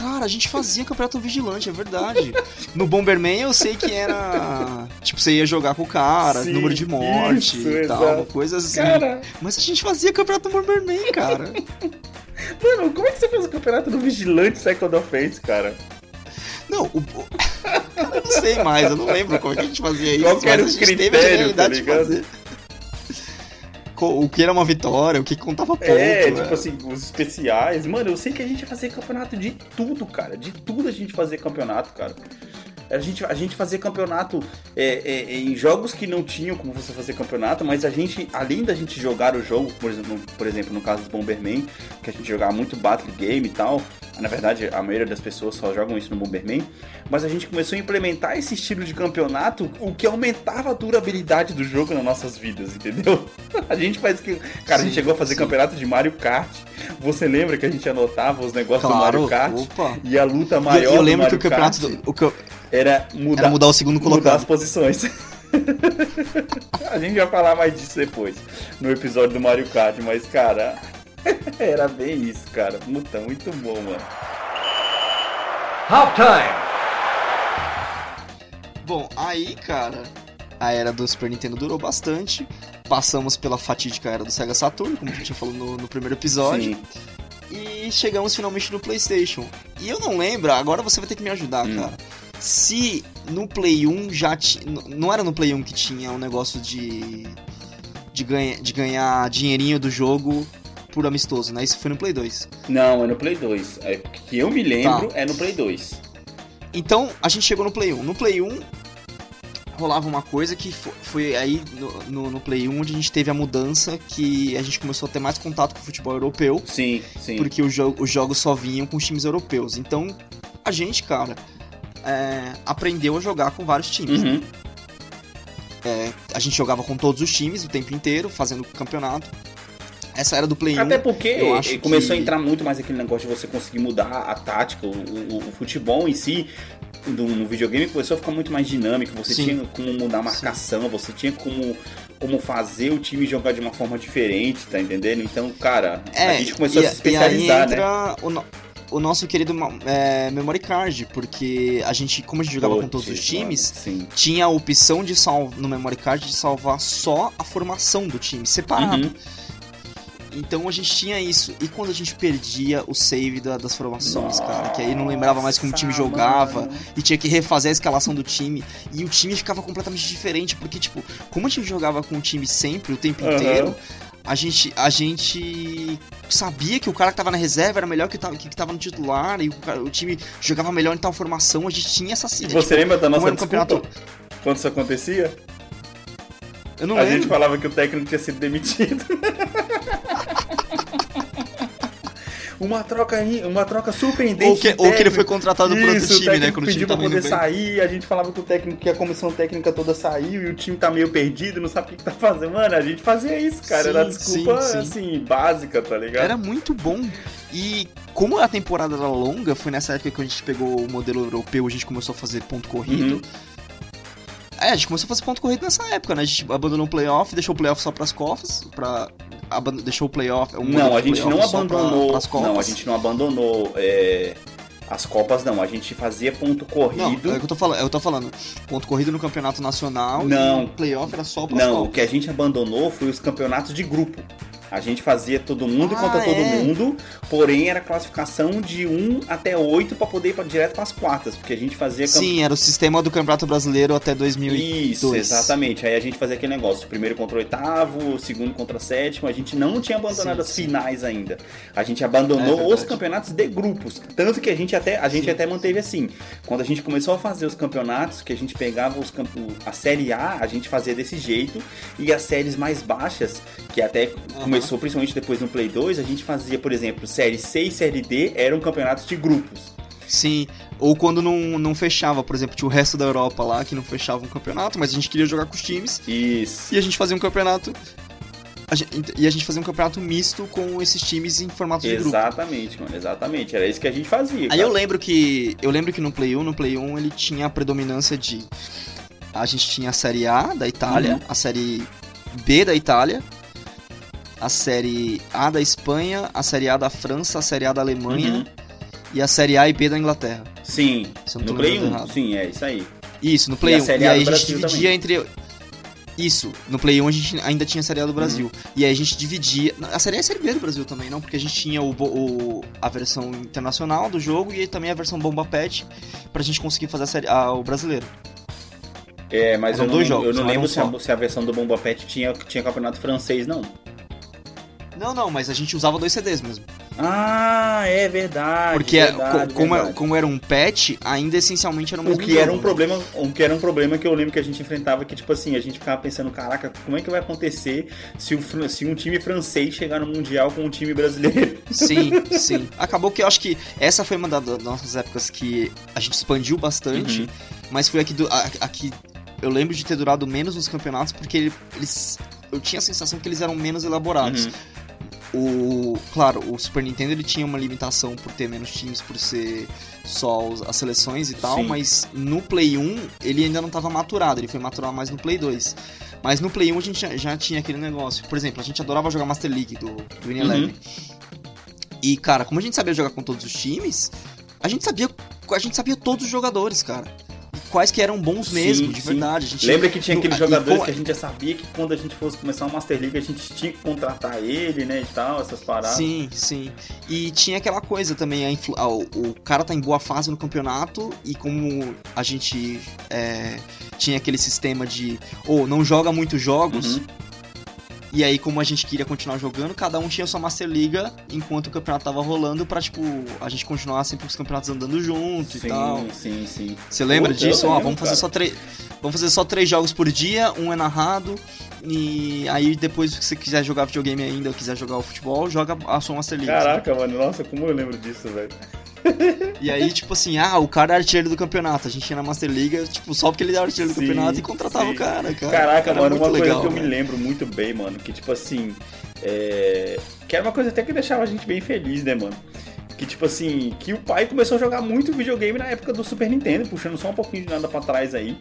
Cara, a gente fazia campeonato vigilante, é verdade. No Bomberman eu sei que era. Tipo, você ia jogar com o cara, Sim, número de morte isso, e tal, exato. uma coisa assim. Cara, Mas a gente fazia campeonato no Bomberman, cara. mano, como é que você fez o campeonato no Vigilante Second Offense, cara? Não, o. <laughs> Eu não sei mais, eu não lembro como é que a gente fazia isso. Qual era o a gente teve a critério, tá de fazer. O que era uma vitória, o que contava ponto. É, tipo assim, os especiais. Mano, eu sei que a gente ia fazer campeonato de tudo, cara. De tudo a gente fazia campeonato, cara. A gente, a gente fazia campeonato é, é, em jogos que não tinham como você fazer campeonato, mas a gente, além da gente jogar o jogo, por exemplo, por exemplo no caso do Bomberman, que a gente jogava muito Battle Game e tal, na verdade a maioria das pessoas só jogam isso no Bomberman, mas a gente começou a implementar esse estilo de campeonato, o que aumentava a durabilidade do jogo nas nossas vidas, entendeu? <laughs> A gente faz que. Cara, sim, a gente chegou a fazer sim. campeonato de Mario Kart. Você lembra que a gente anotava os negócios claro, do Mario Kart? Opa. E a luta maior. Eu, eu lembro que o campeonato. Do, o que eu era mudar, era mudar o segundo colocado. Mudar as posições. <laughs> a gente vai falar mais disso depois, no episódio do Mario Kart, mas, cara, <laughs> era bem isso, cara. Puta, muito bom, mano. Half time! Bom, aí, cara, a era do Super Nintendo durou bastante. Passamos pela fatídica era do Sega Saturn, como a gente já falou no, no primeiro episódio. Sim. E chegamos finalmente no PlayStation. E eu não lembro, agora você vai ter que me ajudar, hum. cara se no Play 1 já tinha. Não era no Play 1 que tinha um negócio de. de, ganha, de ganhar dinheirinho do jogo por amistoso, né? Isso foi no Play 2. Não, é no Play 2. É, que eu me lembro tá. é no Play 2. Então, a gente chegou no Play 1. No Play 1, rolava uma coisa que foi, foi aí no, no, no, Play 1 onde a gente teve a mudança que a gente começou a ter mais contato com o futebol europeu. Sim, sim. Porque jo os jogos só vinham com os times europeus. Então, a gente, cara, é, aprendeu a jogar com vários times. Uhum. É, a gente jogava com todos os times o tempo inteiro, fazendo campeonato. Essa era do Play Até 1. Até porque começou que... a entrar muito mais aquele negócio de você conseguir mudar a tática, o, o, o futebol em si. Do, no videogame começou a ficar muito mais dinâmico, você Sim. tinha como mudar a marcação, Sim. você tinha como, como fazer o time jogar de uma forma diferente, tá entendendo? Então, cara, é, a gente começou e, a se especializar, né? O, o nosso querido é, memory card, porque a gente, como a gente jogava com todos os times, tinha a opção de salvar no memory card de salvar só a formação do time, separado. Uhum. Então a gente tinha isso. E quando a gente perdia o save da, das formações, Nossa, cara, que aí não lembrava mais como o time jogava mano. e tinha que refazer a escalação do time. E o time ficava completamente diferente, porque, tipo, como a gente jogava com o time sempre, o tempo uhum. inteiro, a gente, a gente sabia que o cara que tava na reserva era melhor que, tava, que, que tava no titular e o, cara, o, time jogava melhor em tal formação, a gente tinha essa Você tipo, lembra da nossa desculpa campeonato... quando isso acontecia? Eu não a lembro. gente falava que o técnico tinha sido demitido. <laughs> uma troca uma troca surpreendente. Ou que, ou que ele foi contratado por outro time, né? Quando pediu pra poder sair, a gente falava que o técnico, que a comissão técnica toda saiu e o time tá meio perdido, não sabe o que, que tá fazendo. Mano, a gente fazia isso, cara. Sim, Era desculpa, sim, sim. assim, básica, tá ligado? Era muito bom. E como a temporada era longa, foi nessa época que a gente pegou o modelo europeu, a gente começou a fazer ponto corrido. Uhum. É, a gente começou a fazer ponto corrido nessa época, né? A gente abandonou o playoff, deixou o playoff só pras cofas, pra... deixou o playoff... Um não, a gente não abandonou... Pra, não, a gente não abandonou... É... As Copas não, a gente fazia ponto corrido. Não, é o que eu tô falando. Eu tô falando. Ponto corrido no campeonato nacional não, e playoff era só para Não, Copas. o que a gente abandonou foi os campeonatos de grupo. A gente fazia todo mundo ah, contra todo é? mundo, porém era classificação de 1 até 8 para poder ir pra, direto para as quartas, porque a gente fazia Sim, era o sistema do Campeonato Brasileiro até 2002. Isso, exatamente. Aí a gente fazia aquele negócio, primeiro contra o oitavo, segundo contra o sétimo, a gente não tinha abandonado sim, as sim. finais ainda. A gente abandonou é os campeonatos de grupos, tanto que a gente até a gente sim. até manteve assim. Quando a gente começou a fazer os campeonatos, que a gente pegava os a série A, a gente fazia desse jeito e as séries mais baixas, que até uhum começou principalmente depois no Play 2, a gente fazia, por exemplo, Série C e Série D eram campeonatos de grupos. Sim, ou quando não, não fechava, por exemplo, tinha o resto da Europa lá que não fechava um campeonato, mas a gente queria jogar com os times. Isso. E a gente fazia um campeonato. A gente, e a gente fazia um campeonato misto com esses times em formato de grupo. Exatamente, mano, exatamente. Era isso que a gente fazia. Aí eu lembro que. Eu lembro que no Play 1, no Play 1 ele tinha a predominância de. A gente tinha a série A da Itália, uhum. a série B da Itália, a série A da Espanha, a série A da França, a série A da Alemanha uhum. e a série A e B da Inglaterra. Sim, no Play 1, sim, é isso aí. Isso, no Play 1. E, e aí a gente dividia também. entre... Isso, no Play 1 a gente ainda tinha a Série A do Brasil. Uhum. E aí a gente dividia. A Série A e a Série B do Brasil também, não? Porque a gente tinha o, o, a versão internacional do jogo e também a versão Bomba Pet pra gente conseguir fazer a série, a, o brasileiro. É, mas eu não, jogos, eu não lembro se a, se a, versão do Bomba Pet tinha, tinha campeonato francês, não. Não, não, mas a gente usava dois CDs mesmo. Ah, é verdade. Porque é, verdade, como, verdade. como era um patch, ainda essencialmente era o O que era um né? problema, o que era um problema que eu lembro que a gente enfrentava que tipo assim, a gente ficava pensando, caraca, como é que vai acontecer se, o, se um time francês chegar no mundial com um time brasileiro? <laughs> Sim, <laughs> sim. Acabou que eu acho que essa foi uma da- das nossas épocas que a gente expandiu bastante, Uhum. mas foi aqui do. a- Aqui eu lembro de ter durado menos nos campeonatos, porque ele- eles. Eu tinha a sensação que eles eram menos elaborados. Uhum. O, claro, o Super Nintendo ele tinha uma limitação por ter menos times, por ser só as seleções e tal, Sim. mas no Play 1 ele ainda não estava maturado, ele foi maturar mais no Play 2. Mas no Play 1 a gente já, tinha aquele negócio. Por exemplo, a gente adorava jogar Master League do, do Uhum. Eleven. E, cara, como a gente sabia jogar com todos os times, a gente sabia, a gente sabia todos os jogadores, cara. Quais que eram bons Sim, mesmo, de sim. verdade. A gente, Lembra que tinha aqueles e jogadores com- que a gente já sabia que quando a gente fosse começar uma Master League a gente tinha que contratar ele, né, e tal, essas paradas. Sim, sim. E tinha aquela coisa também, a influ- o, o cara tá em boa fase no campeonato e como a gente é, tinha aquele sistema de, ou não joga muitos jogos, Uhum. E aí como a gente queria continuar jogando, cada um tinha sua Master Liga enquanto o campeonato tava rolando pra, tipo, a gente continuar sempre os campeonatos andando junto e tal. Sim, sim, sim. Você lembra Puta, disso? Ó, lembro, vamos fazer cara. só três. Vamos fazer só três jogos por dia, um é narrado. E aí depois, se você quiser jogar videogame ainda ou quiser jogar o futebol, joga a sua Master League. Caraca, mano, nossa, como eu lembro disso, velho. E aí, tipo assim, ah, o cara é artilheiro do campeonato. A gente ia na Master League, tipo, só porque ele era artilheiro do Sim, campeonato e contratava sim. o cara, cara. Caraca, Era mano, uma coisa legal, que eu me lembro muito bem, mano, que tipo assim. É... Que era uma coisa até que deixava a gente bem feliz, né, mano? Que tipo assim, que o pai começou a jogar muito videogame na época do Super Nintendo, puxando só um pouquinho de nada pra trás aí.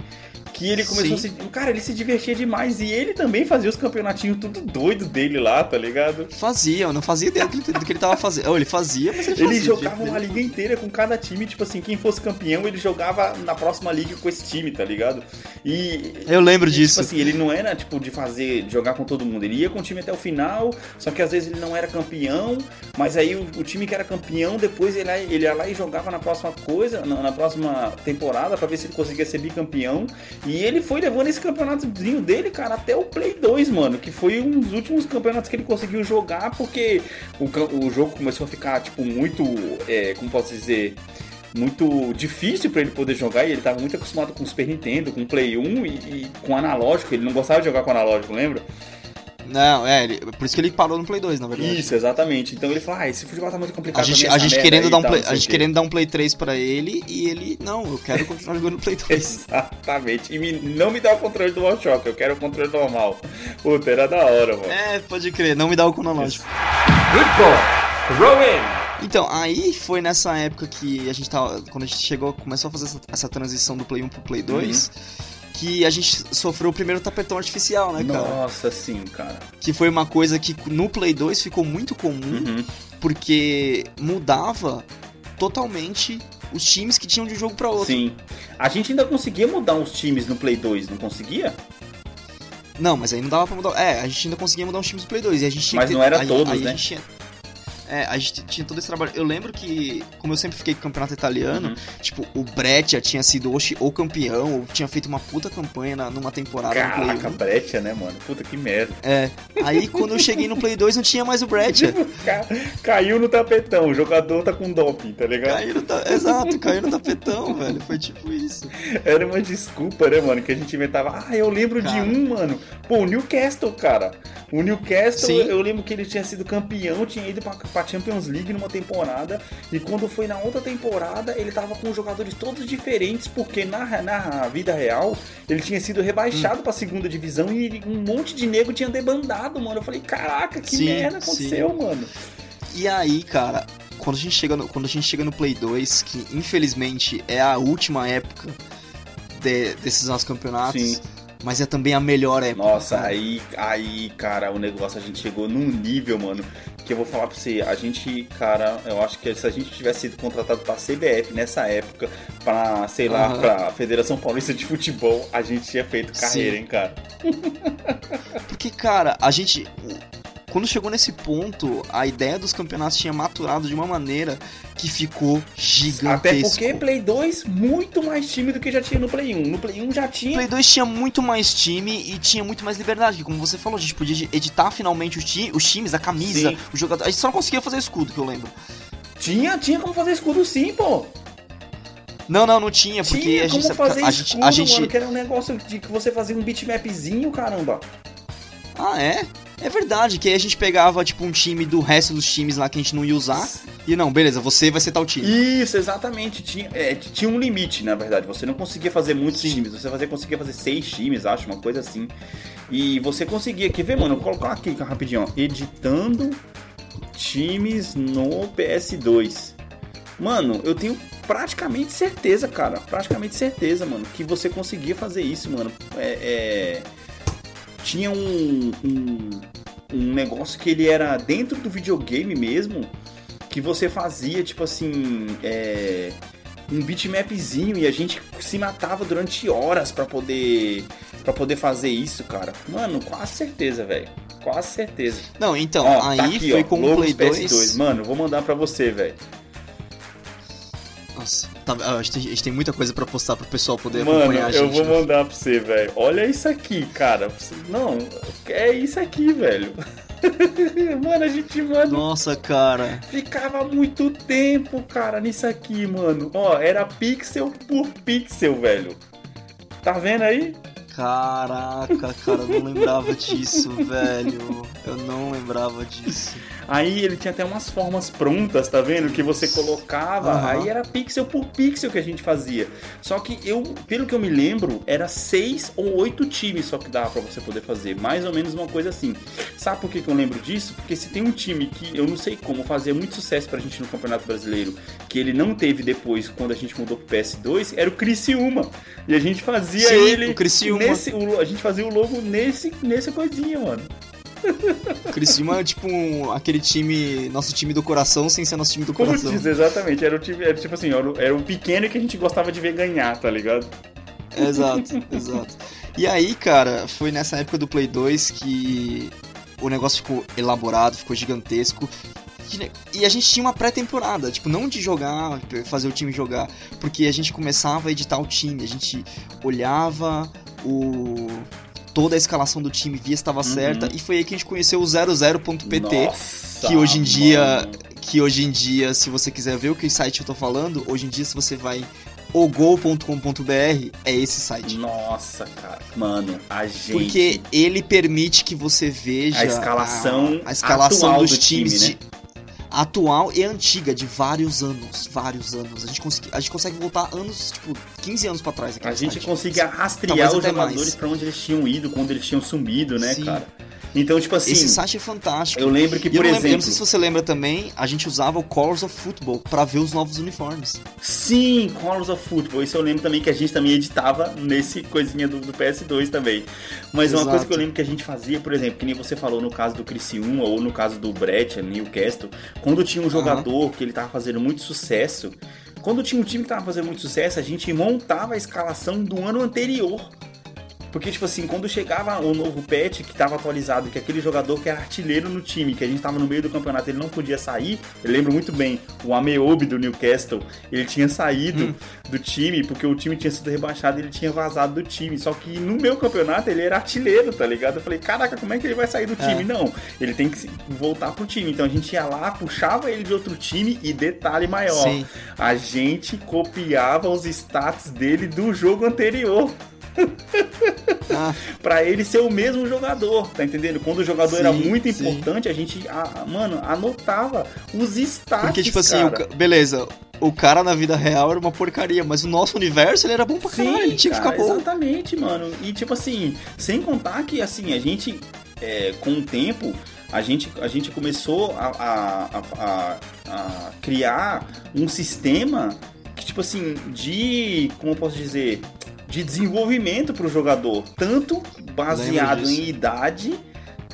Que ele começou Sim. a se. Cara, ele se divertia demais. E ele também fazia os campeonatinhos tudo doido dele lá, tá ligado? Fazia, eu não fazia ideia do que, do que ele tava fazendo. Ele fazia, mas ele. Ele jogava tipo, uma liga inteira com cada time, tipo assim, quem fosse campeão, ele jogava na próxima liga com esse time, tá ligado? E. Eu lembro e, disso. Tipo assim, ele não era tipo de fazer, de jogar com todo mundo. Ele ia com o time até o final, só que às vezes ele não era campeão, mas aí o, o time que era campeão, depois ele, ele ia lá e jogava na próxima coisa, na, na próxima temporada, pra ver se ele conseguia ser bicampeão. E ele foi levando esse campeonatozinho dele, cara, até o Play 2, mano, que foi um dos últimos campeonatos que ele conseguiu jogar, porque o, o jogo começou a ficar, tipo, muito. É, como posso dizer? Muito difícil pra ele poder jogar e ele tava muito acostumado com o Super Nintendo, com o Play 1 e, e com analógico. Ele não gostava de jogar com analógico, lembra? Não, é, ele- por isso que ele parou no Play 2, na verdade. Isso, exatamente. Então ele falou: Ah, esse futebol tá muito complicado. A gente, a gente querendo dar um tal, play, não a gente o quê." querendo dar um Play 3 pra ele e ele, não, eu quero continuar jogando no Play <laughs> 2. Exatamente. E me- não me dá o controle do DualShock, eu quero o controle normal. Puta, era da hora, mano. é, pode crer, não me dá o cronológico. Good ball. Throw in. Então, aí foi nessa época que a gente tava. Quando a gente chegou, começou a fazer essa, essa transição do Play 1 pro Play 2, que a gente sofreu o primeiro tapetão artificial, né, cara? Nossa, sim, cara. Que foi uma coisa que no Play 2 ficou muito comum, Uhum. porque mudava totalmente os times que tinham de um jogo pra outro. Sim. A gente ainda conseguia mudar os times no Play 2, não conseguia? Não, mas aí não dava pra mudar. É, a gente ainda conseguia mudar os times do Play 2. E a gente Mas que não era aí- todos, aí a né? gente tinha- É, a gente tinha todo esse trabalho. Eu lembro que, como eu sempre fiquei com o campeonato italiano, Uhum. tipo, o Breccia tinha sido ou, chi- ou campeão, ou tinha feito uma puta campanha na- numa temporada no Play Caraca, 1. brecha, né, mano? Puta que merda. É. Aí quando eu cheguei no Play 2 não tinha mais o Breccia. <laughs> Ca- Caiu no tapetão, o jogador tá com doping, tá ligado? Caiu no ta... Exato, caiu no tapetão, <laughs> velho. Foi tipo isso. Era uma desculpa, né, mano? Que a gente inventava. Ah, eu lembro Cara. de um, mano. Pô, o Newcastle, cara. O Newcastle, Sim. eu lembro que ele tinha sido campeão, tinha ido pra, pra Champions League numa temporada. E quando foi na outra temporada, ele tava com jogadores todos diferentes, porque na, na vida real, ele tinha sido Hum. rebaixado pra segunda divisão e um monte de nego tinha debandado, mano. Eu falei, caraca, que Sim, merda aconteceu, mano? E aí, cara, quando a gente chega no, quando a gente chega no Play 2, que infelizmente é a última época de- desses nossos campeonatos, Sim. Mas é também a melhor época. Nossa, cara. aí, aí, cara, o negócio a gente chegou num nível, mano, que eu vou falar pra você, a gente, cara, eu acho que se a gente tivesse sido contratado pra CBF nessa época, pra, sei lá, Aham. pra Federação Paulista de Futebol, a gente tinha feito carreira, Sim. hein, cara? Porque, cara, a gente. Quando chegou nesse ponto, a ideia dos campeonatos tinha maturado de uma maneira que ficou gigantesco. Até porque Play 2 muito mais time do que já tinha no Play 1. No Play 1 já tinha. Play 2 tinha muito mais time e tinha muito mais liberdade. Como você falou, a gente podia editar finalmente os, ti os times, a camisa, o jogador. A gente só não conseguia fazer escudo, que eu lembro. Tinha, tinha como fazer escudo sim, pô. Não, não, não tinha, porque tinha a gente. como fazer a escudo, a gente... mano, que era um negócio de que você fazia um bitmapzinho, caramba. Ah, é? É verdade, que aí a gente pegava, tipo, um time do resto dos times lá que a gente não ia usar. E não, beleza, você vai ser tal time. Isso, exatamente. Tinha, é, tinha um limite, na verdade. Você não conseguia fazer muitos Sim. times. Você fazia, conseguia fazer seis times, acho, uma coisa assim. E você conseguia. Quer ver, mano? Vou colocar aqui rapidinho, ó. Editando times no PS2. Mano, eu tenho praticamente certeza, cara. Praticamente certeza, mano, que você conseguia fazer isso, mano. É. é tinha um, um, um negócio que ele era dentro do videogame mesmo, que você fazia, tipo assim, é, um bitmapzinho e a gente se matava durante horas para poder para poder fazer isso, cara. Mano, quase certeza, velho. Quase certeza. Não, então, Ó, aí tá aqui, foi ó, com o Play 2. PS2. Mano, vou mandar pra você, velho. Nossa, tá, a, gente tem, a gente tem muita coisa pra postar pro pessoal poder Mano, acompanhar a gente. eu vou né? mandar pra você, velho. Olha isso aqui, cara. Não, é isso aqui, velho. <laughs> mano, a gente, mano, Nossa, cara. ficava muito tempo, cara, nisso aqui, mano. Ó, era pixel por pixel, velho. Tá vendo aí? Caraca, cara, eu não lembrava disso, velho. Eu não lembrava disso. Aí ele tinha até umas formas prontas, tá vendo? Que você colocava, Aham. aí era pixel por pixel que a gente fazia. Só que eu, pelo que eu me lembro, era seis ou oito times só que dava pra você poder fazer. Mais ou menos uma coisa assim. Sabe por que, que eu lembro disso? Porque se tem um time que eu não sei como fazia muito sucesso pra gente no Campeonato Brasileiro, que ele não teve depois quando a gente mudou pro PS2, era o Criciúma. E a gente fazia Sim, ele. o Criciúma. Nesse, o- a gente fazia o logo nesse, nesse coisinha, mano. O Criciúma é tipo um- aquele time, nosso time do coração sem ser nosso time do Como coração. diz, exatamente. Era o time, era tipo assim, era o, era o pequeno que a gente gostava de ver ganhar, tá ligado? Exato, <laughs> exato. E aí, cara, foi nessa época do Play 2 que o negócio ficou elaborado, ficou gigantesco. E a gente tinha uma pré-temporada, tipo, não de jogar, fazer o time jogar, porque a gente começava a editar o time, a gente olhava o toda a escalação do time, via se estava certa, e foi aí que a gente conheceu o 00.pt, Nossa, que hoje em dia, mano. que hoje em dia, se você quiser ver o que site eu tô falando, hoje em dia se você vai ogol.com.br, é esse site. Nossa, cara. Mano, a gente. Porque ele permite que você veja A escalação a, a escalação dos do times time, né? Atual e antiga, de vários anos. Vários anos. A gente, consegui, a gente consegue voltar anos, tipo, 15 anos pra trás. aqui A gente site. conseguia rastrear Talvez os jogadores pra onde eles tinham ido, quando eles tinham sumido, né, Sim. cara? Então, tipo assim, Esse site é fantástico. eu lembro que, por não lembro, eu não exemplo. sei se você lembra também, a gente usava o Colors of Football pra ver os novos uniformes. Sim, Colors of Football. Isso eu lembro também que a gente também editava nesse coisinha do, do PS2 também. Mas uma Exato. coisa que eu lembro que a gente fazia, por exemplo, que nem você falou no caso do Criciúma ou no caso do Brett, Newcastle, quando tinha um jogador que ele tava fazendo muito sucesso, quando tinha um time que tava fazendo muito sucesso, a gente montava a escalação do ano anterior. Porque, tipo assim, quando chegava o novo patch que tava atualizado, que aquele jogador que era artilheiro no time, que a gente tava no meio do campeonato, ele não podia sair, eu lembro muito bem, o Ameobi do Newcastle, ele tinha saído Hum. do time, porque o time tinha sido rebaixado e ele tinha vazado do time. Só que no meu campeonato ele era artilheiro, tá ligado? Eu falei, caraca, como é que ele vai sair do time? É. Não, ele tem que voltar pro time. Então a gente ia lá, puxava ele de outro time e detalhe maior, Sim. a gente copiava os stats dele do jogo anterior <laughs> Ah, Pra ele ser o mesmo jogador, tá entendendo? Quando o jogador Sim, era muito sim. importante, a gente, a- mano, anotava os stats, porque, tipo assim, o cara. beleza, o cara na vida real era uma porcaria, mas o nosso universo ele era bom pra caralho, ele tinha que cara, ficar bom. Exatamente, mano. E tipo assim, sem contar que assim, a gente, é, com o tempo, a gente, a gente começou a, a, a- a- a criar um sistema que, tipo assim, de. Como eu posso dizer? De desenvolvimento pro jogador. Tanto baseado em idade.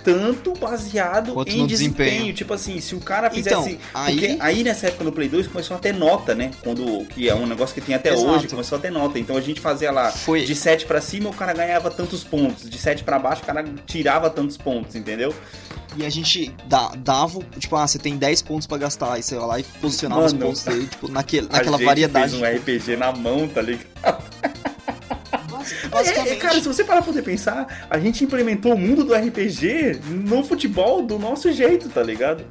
Tanto baseado Quanto em desempenho. desempenho. Tipo assim, se o cara Então, fizesse. aí- Porque aí nessa época no Play 2 começou a ter nota, né? Quando, que é um negócio que tem até Exato. hoje, começou a ter nota. Então a gente fazia lá Foi- de 7 pra cima o cara ganhava tantos pontos, de 7 pra baixo o cara tirava tantos pontos, entendeu? E a gente dá, dava, tipo, ah, você tem 10 pontos pra gastar. Aí você vai lá e posicionava Mano, os pontos dele, tipo, naquele, <laughs> naquela a gente variedade. Fez um RPG na mão, tá ligado? É, é, cara, se você parar pra poder pensar, a gente implementou o mundo do RPG no futebol do nosso jeito, tá ligado?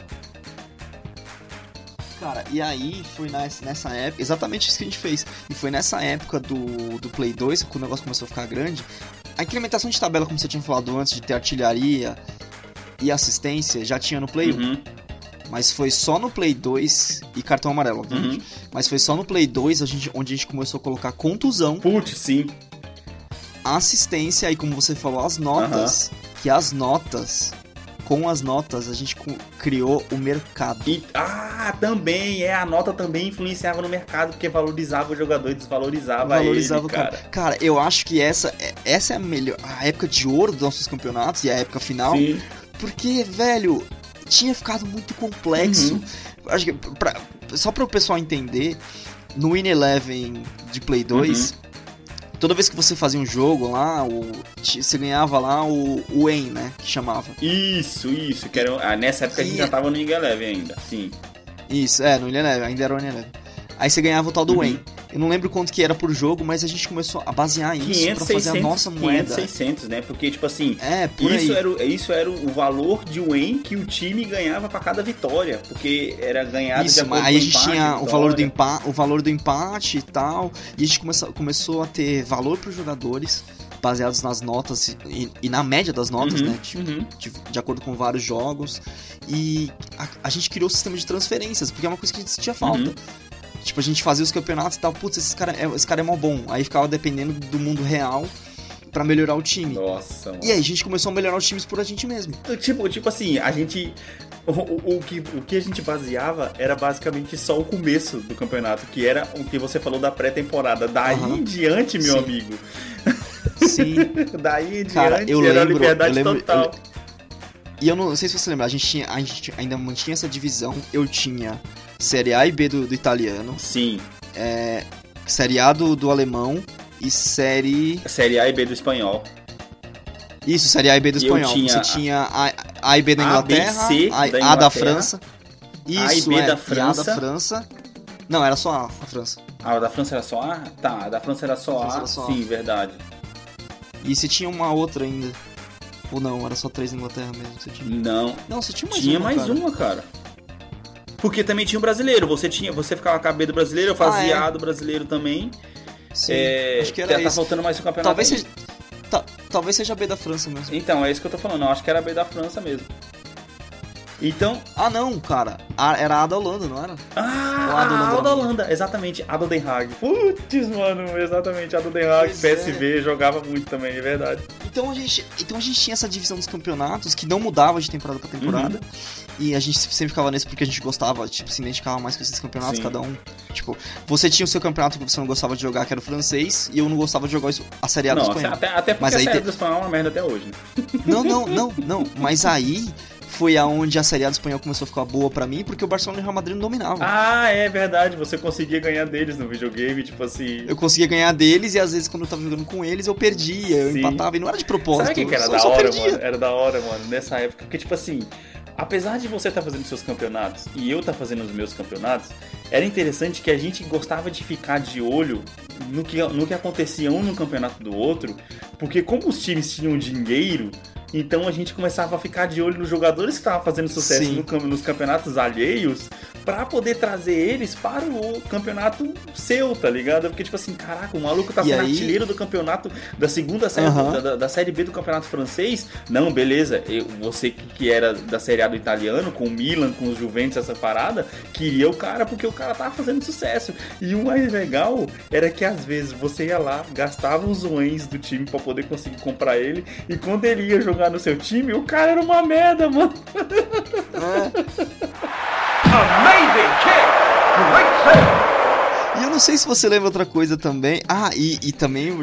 Cara, e aí foi nessa época, exatamente isso que a gente fez. E foi nessa época do, do Play 2, que o negócio começou a ficar grande. A incrementação de tabela, como você tinha falado antes, de ter artilharia e assistência, já tinha no Play uhum. 1. Mas foi só no Play 2 e cartão amarelo, obviamente. Uhum. Mas foi só no Play 2 a gente, onde a gente começou a colocar contusão. Putz, sim. Assistência, aí como você falou, as notas. Uhum. Que as notas com as notas a gente criou o mercado. E, ah, também, é, a nota também influenciava no mercado, porque valorizava o jogador e desvalorizava valorizava ele, cara. cara. Cara, eu acho que essa, é, essa é a melhor, a época de ouro dos nossos campeonatos e a época final. Sim. Porque, velho, tinha ficado muito complexo. Uhum. Acho que, pra, só para o pessoal entender, no Win Eleven de Play 2, uhum toda vez que você fazia um jogo lá, o, você ganhava lá o, o EN, né? Que chamava. Isso, isso. Que era, ah, nessa época e... a gente já tava no Eleven ainda, sim. Isso, é, no Eleven, ainda era o Eleven. Aí você ganhava o tal do uhum. EN. Eu não lembro quanto que era por jogo, mas a gente começou a basear isso 500, pra fazer 600, a nossa moeda. 500, 600, né? Porque, tipo assim, é, isso, aí. Era, isso era o valor de win que o time ganhava para cada vitória. Porque era ganhado isso, de acordo aí a gente empate, tinha o valor, do empate, o valor do empate e tal. E a gente começou, começou a ter valor pros jogadores baseados nas notas e, e, na média das notas, uhum, né? De, uhum. de, de, acordo com vários jogos. E a, a, gente criou o sistema de transferências, porque é uma coisa que a gente sentia falta. Uhum. Tipo, a gente fazia os campeonatos e tal, putz, esse cara, é, esse cara é mó bom. Aí ficava dependendo do mundo real para melhorar o time. Nossa, mano. E aí a gente começou a melhorar os times por a gente mesmo. Tipo, tipo assim, a gente. O, o, o, que, o que a gente baseava era basicamente só o começo do campeonato, que era o que você falou da pré-temporada. Daí uhum. em diante, meu Sim. amigo. Sim. <laughs> Daí em Cara, diante eu era lembro, liberdade eu lembro, total. Eu, e eu não, não sei se você lembra, a gente, tinha, a gente ainda mantinha essa divisão. Eu tinha Série A e B do, do italiano. Sim. É, série A do, do alemão e série. Série A e B do espanhol. Isso, Série A e B do espanhol. Tinha Você tinha a, a e B da Inglaterra, a, B, a, da, Inglaterra, a da França. Isso, a e B é, da França. a da França. Não, era só A, a França. Ah, a da França era só A? Tá, a da França era só A. Era só Sim, verdade. E se tinha uma outra ainda? Ou não, era só três na Inglaterra mesmo? Você tinha? Não. Não, você tinha mais tinha uma. Tinha mais cara. uma, cara. Porque também tinha o brasileiro. Você tinha, você ficava com a B do brasileiro, eu fazia ah, é. A do brasileiro também. Sim, é, acho que era tá, isso. tá faltando mais um campeonato. Talvez seja, ta, talvez seja a B da França mesmo. Então, é isso que eu tô falando. Eu acho que era a B da França mesmo. Então. Ah, não, cara. A, era a da Holanda, não era? Ah, a, da, a da Holanda, exatamente. A do Den Haag. Putz, mano, exatamente. A do Den Haag, PSV, é. jogava muito também, é verdade. Então a, gente, então a gente tinha essa divisão dos campeonatos que não mudava de temporada pra temporada. Uhum. E a gente sempre ficava nesse porque a gente gostava, tipo, se identificava mais com esses campeonatos, Sim. cada um. Tipo, você tinha o seu campeonato que você não gostava de jogar, que era o francês, e eu não gostava de jogar a Série A do espanhol. Até, até porque mas a Série te... do espanhol é uma merda até hoje, né? Não, não, não, não. Mas aí foi aonde a Série A do espanhol começou a ficar boa para mim, porque o Barcelona e o Real Madrid não dominavam. Ah, é verdade, você conseguia ganhar deles no videogame, tipo assim. Eu conseguia ganhar deles e às vezes quando eu tava jogando com eles eu perdia, eu Sim. empatava e não era de propósito. Sabe o que, era da hora, mano? Era da hora, mano, nessa época, porque tipo assim, apesar de você estar tá fazendo seus campeonatos e eu estar tá fazendo os meus campeonatos, era interessante que a gente gostava de ficar de olho no que, no que acontecia um no campeonato do outro, porque como os times tinham dinheiro, então a gente começava a ficar de olho nos jogadores que estavam fazendo sucesso no, nos campeonatos alheios para poder trazer eles para o campeonato seu, tá ligado? Porque, tipo assim, caraca, o maluco tá sendo aí... artilheiro do campeonato da segunda série, uhum. da, da, série B do campeonato francês. Não, beleza, eu, você que era da série A do italiano, com o Milan, com os Juventus, essa parada, queria o cara porque o cara tava fazendo sucesso. E o mais legal era que às vezes você ia lá, gastava os zoens do time para poder conseguir comprar ele, e quando ele ia jogar jogar no seu time, o cara era uma merda, mano. <laughs> E eu não sei se você lembra outra coisa também. Ah, e, e também,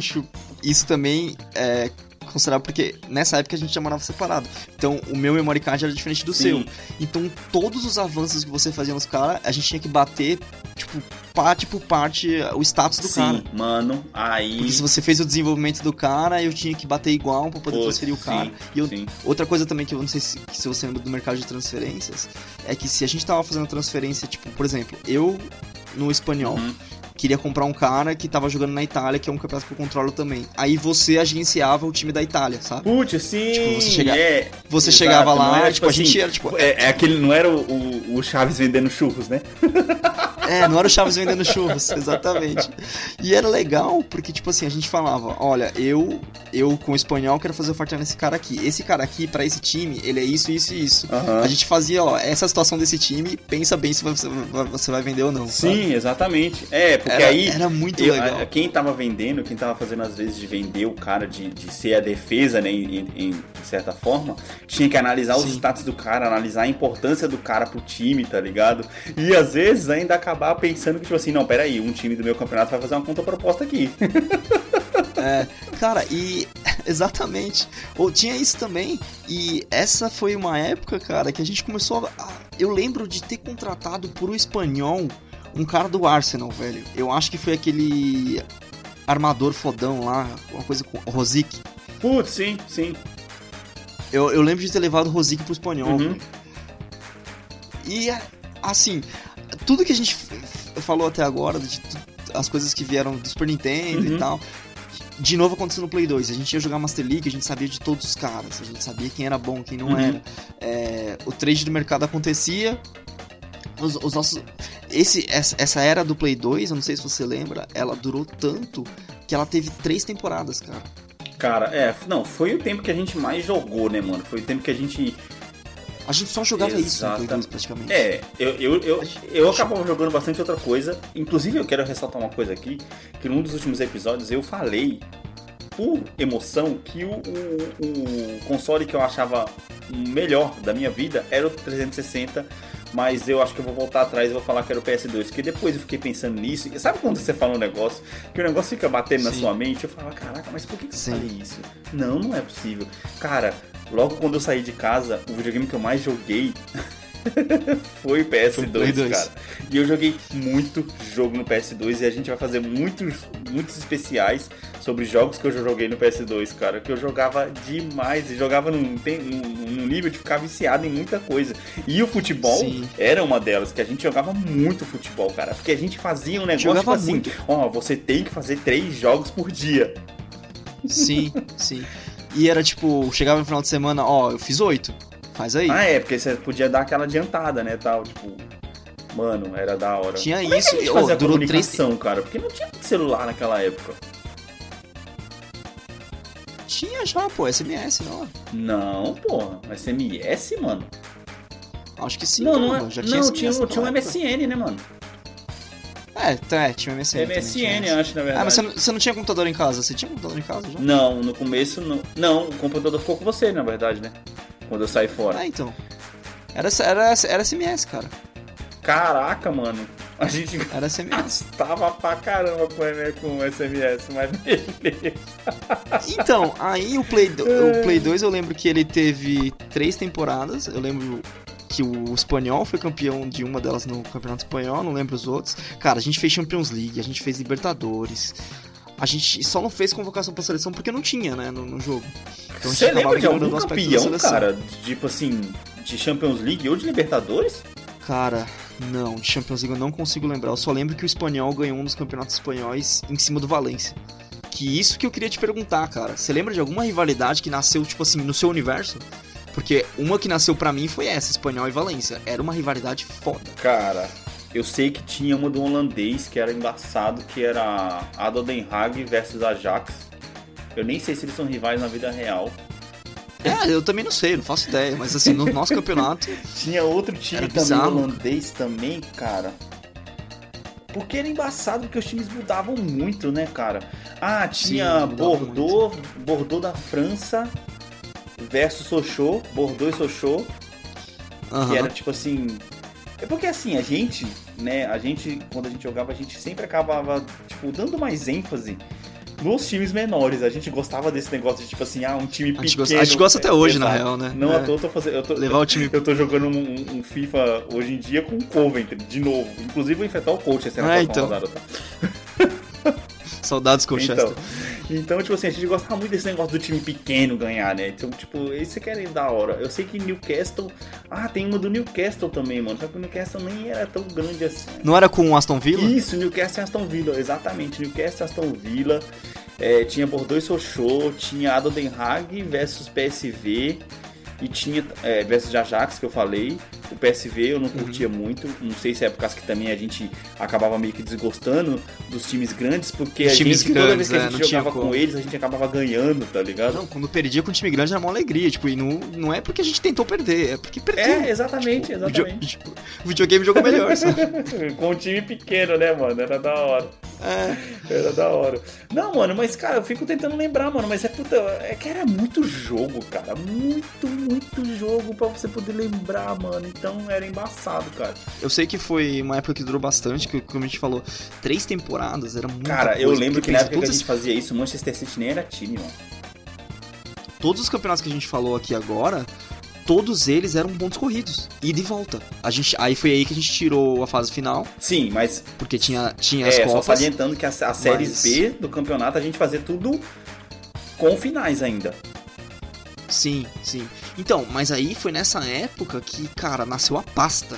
isso também é, considerar porque nessa época a gente já morava separado. Então o meu memory card era diferente do Sim. seu. Então todos os avanços que você fazia nos caras, a gente tinha que bater, tipo, parte por parte o status do sim, cara. Sim, mano, aí. Porque se você fez o desenvolvimento do cara, eu tinha que bater igual pra poder Pô, transferir o cara. Sim, e eu, outra coisa também que eu não sei se, se você lembra do mercado de transferências, é que se a gente tava fazendo transferência, tipo, por exemplo, eu no espanhol. Uhum queria comprar um cara que tava jogando na Itália, que é um campeonato que eu controlo também. Aí você agenciava o time da Itália, sabe? Putz, sim. Tipo, você, chega... é, você exato, chegava lá, era, tipo, tipo, a gente assim, era tipo. É, é, aquele, não era o, o, o Chaves vendendo churros, né? <laughs> É, não era o Chaves vendendo churros, exatamente. E era legal, porque, tipo assim, a gente falava, olha, eu, eu com o espanhol quero fazer oferta nesse cara aqui. Esse cara aqui, para esse time, ele é isso, isso e isso. Uhum. A gente fazia, ó, essa situação desse time, pensa bem se você, você vai vender ou não. Sim, sabe? exatamente. É, porque era, aí. Era muito eu, legal. Quem tava vendendo, quem tava fazendo às vezes de vender o cara, de, de ser a defesa, né, em, em certa forma, tinha que analisar Sim. os status do cara, analisar a importância do cara pro time, tá ligado? E às vezes ainda acabar pensando que, tipo assim, não, peraí, um time do meu campeonato vai fazer uma conta proposta aqui. <laughs> É, cara, e <laughs> exatamente. Ou tinha isso também. E essa foi uma época, cara, que a gente começou a. Eu lembro de ter contratado por o espanhol um cara do Arsenal, velho. Eu acho que foi aquele armador fodão lá, uma coisa com Rosic. Putz, sim, sim. Eu, eu lembro de ter levado o Rosic pro espanhol. Uhum. E assim, tudo que a gente falou até agora, de, as coisas que vieram do Super Nintendo uhum. e tal. De novo aconteceu no Play 2. A gente ia jogar Master League, a gente sabia de todos os caras. A gente sabia quem era bom, quem não uhum. era. É, o trade do mercado acontecia. Os, os, nossos. Esse, essa era do Play 2, eu não sei se você lembra, ela durou tanto que ela teve três temporadas, cara. Cara, é, não, foi o tempo que a gente mais jogou, né, mano? Foi o tempo que a gente a gente só jogava isso no praticamente. É, eu, eu, eu, eu acabava jogando bastante outra coisa. Inclusive, eu quero ressaltar uma coisa aqui: que num dos últimos episódios eu falei, por emoção, que o, o, o console que eu achava melhor da minha vida era o 360 mas eu acho que eu vou voltar atrás e vou falar que era o PS2, porque depois eu fiquei pensando nisso, e sabe quando você fala um negócio, que o negócio fica batendo Sim. na sua mente, eu falava, caraca, mas por que, que eu falei isso? Não, não é possível. Cara, Logo quando eu saí de casa, o videogame que eu mais joguei <laughs> <laughs> foi o PS2, cara. E eu joguei muito jogo no PS2 e a gente vai fazer muitos, muitos especiais sobre jogos que eu já joguei no PS2, cara. Que eu jogava demais e jogava num, num nível de ficar viciado em muita coisa. E o futebol Sim. era uma delas, que a gente jogava muito futebol, cara. Porque a gente fazia um negócio jogava tipo assim: ó, oh, você tem que fazer três jogos por dia. Sim, sim. E era tipo, chegava no final de semana, ó, eu fiz oito. Faz aí. Ah, é, porque você podia dar aquela adiantada, né, tal, tipo... Mano, era da hora. Tinha Como isso, é que a oh, durou comunicação, três... cara? Porque não tinha celular naquela época. Tinha já, pô, SMS, não? Não, porra. SMS, mano? Acho que sim, não, não, é, já tinha, não, tinha, tinha um MSN, né, mano? É, tá, é, tinha MSN. MSN, acho, na verdade. Ah, mas você não, você não, tinha computador em casa? Você tinha computador em casa já? Não, no começo não. Não, o computador ficou com você, na verdade, né? Quando eu saí fora. Ah, então. Era, era, era SMS, cara. Caraca, mano. A gente era SMS. Tava pra caramba com, com SMS, mas beleza. Então, aí o Play, o <laughs> Play 2 eu lembro que ele teve três temporadas. Eu lembro que o espanhol foi campeão de uma delas no Campeonato Espanhol, não lembro os outros. Cara, a gente fez Champions League, a gente fez Libertadores. A gente só não fez convocação pra seleção porque não tinha, né, no, no jogo. Então, Você lembra de algum campeão, cara, tipo assim, de Champions League ou de Libertadores? Cara, não, de Champions League eu não consigo lembrar. Eu só lembro que o espanhol ganhou um dos campeonatos espanhóis em cima do Valência. Que isso que eu queria te perguntar, cara. Você lembra de alguma rivalidade que nasceu, tipo assim, no seu universo? Porque uma que nasceu para mim foi essa, Espanhol e Valência. Era uma rivalidade foda. Cara, eu sei que tinha uma do holandês que era embaçado, que era Adel Den Haag versus Ajax. Eu nem sei se eles são rivais na vida real. É, eu também não sei, não faço ideia, mas assim, no nosso campeonato. Tinha outro time também bizarro. holandês também, cara. Porque era embaçado, porque os times mudavam muito, né, cara? Ah, tinha Sim, Bordeaux, muito. Bordeaux da França versus Sochô, Bordeaux e Sochô. Uhum. Que era tipo assim. É porque assim, a gente, né, a gente, quando a gente jogava, a gente sempre acabava, tipo, dando mais ênfase nos times menores. A gente gostava desse negócio de tipo assim, ah, um time pequeno. A gente gosta, a gente gosta até hoje, na real, né? Não, é. eu tô fazendo. Eu tô, Levar o time. Eu tô jogando um, um FIFA hoje em dia com o Coventry, de novo. Inclusive vou enfrentar o coach essa ah, então. rodada, tá? <laughs> <laughs> Saudades Colchester. Então, então, tipo assim, a gente gostava muito desse negócio do time pequeno ganhar, né? Então, tipo, esse que era da hora. Eu sei que Newcastle. Ah, tem uma do Newcastle também, mano. Só que o Newcastle nem era tão grande assim. Não era com o Aston Villa? Isso, Newcastle e Aston Villa, exatamente. Newcastle e Aston Villa. É, tinha Bordeaux e Sochaux, tinha Adel Den Haag versus PSV. E tinha é, versus Ajax, que eu falei. O PSV eu não uhum. curtia muito. Não sei se é por causa que também a gente acabava meio que desgostando dos times grandes, porque Os a gente, grandes, toda vez que a é, gente é, jogava com eles, a gente acabava ganhando, tá ligado? Não, quando perdia com o time grande era uma alegria. Tipo, e não, não é porque a gente tentou perder, é porque perdeu. É, exatamente, tipo, exatamente. Tipo, o videogame jogou melhor, <laughs> sabe? com um time pequeno, né, mano? Era da hora. É. Era da hora. Não, mano, mas, cara, eu fico tentando lembrar, mano, mas é puta. É que era muito jogo, cara. Muito, muito jogo pra você poder lembrar, mano. Então era embaçado, cara. Eu sei que foi uma época que durou bastante, que como a gente falou, três temporadas, era muito Cara, coisa, eu lembro que na época que a gente fazia isso, o Manchester City nem era time, mano. Todos os campeonatos que a gente falou aqui agora, todos eles eram pontos corridos. E de volta. A gente, aí foi aí que a gente tirou a fase final. Sim, mas. Porque tinha, tinha as é, Copas. Só salientando que a, a série mas... B do campeonato a gente fazia tudo com finais ainda. Sim, sim. Então, mas aí foi nessa época que, cara, nasceu a pasta.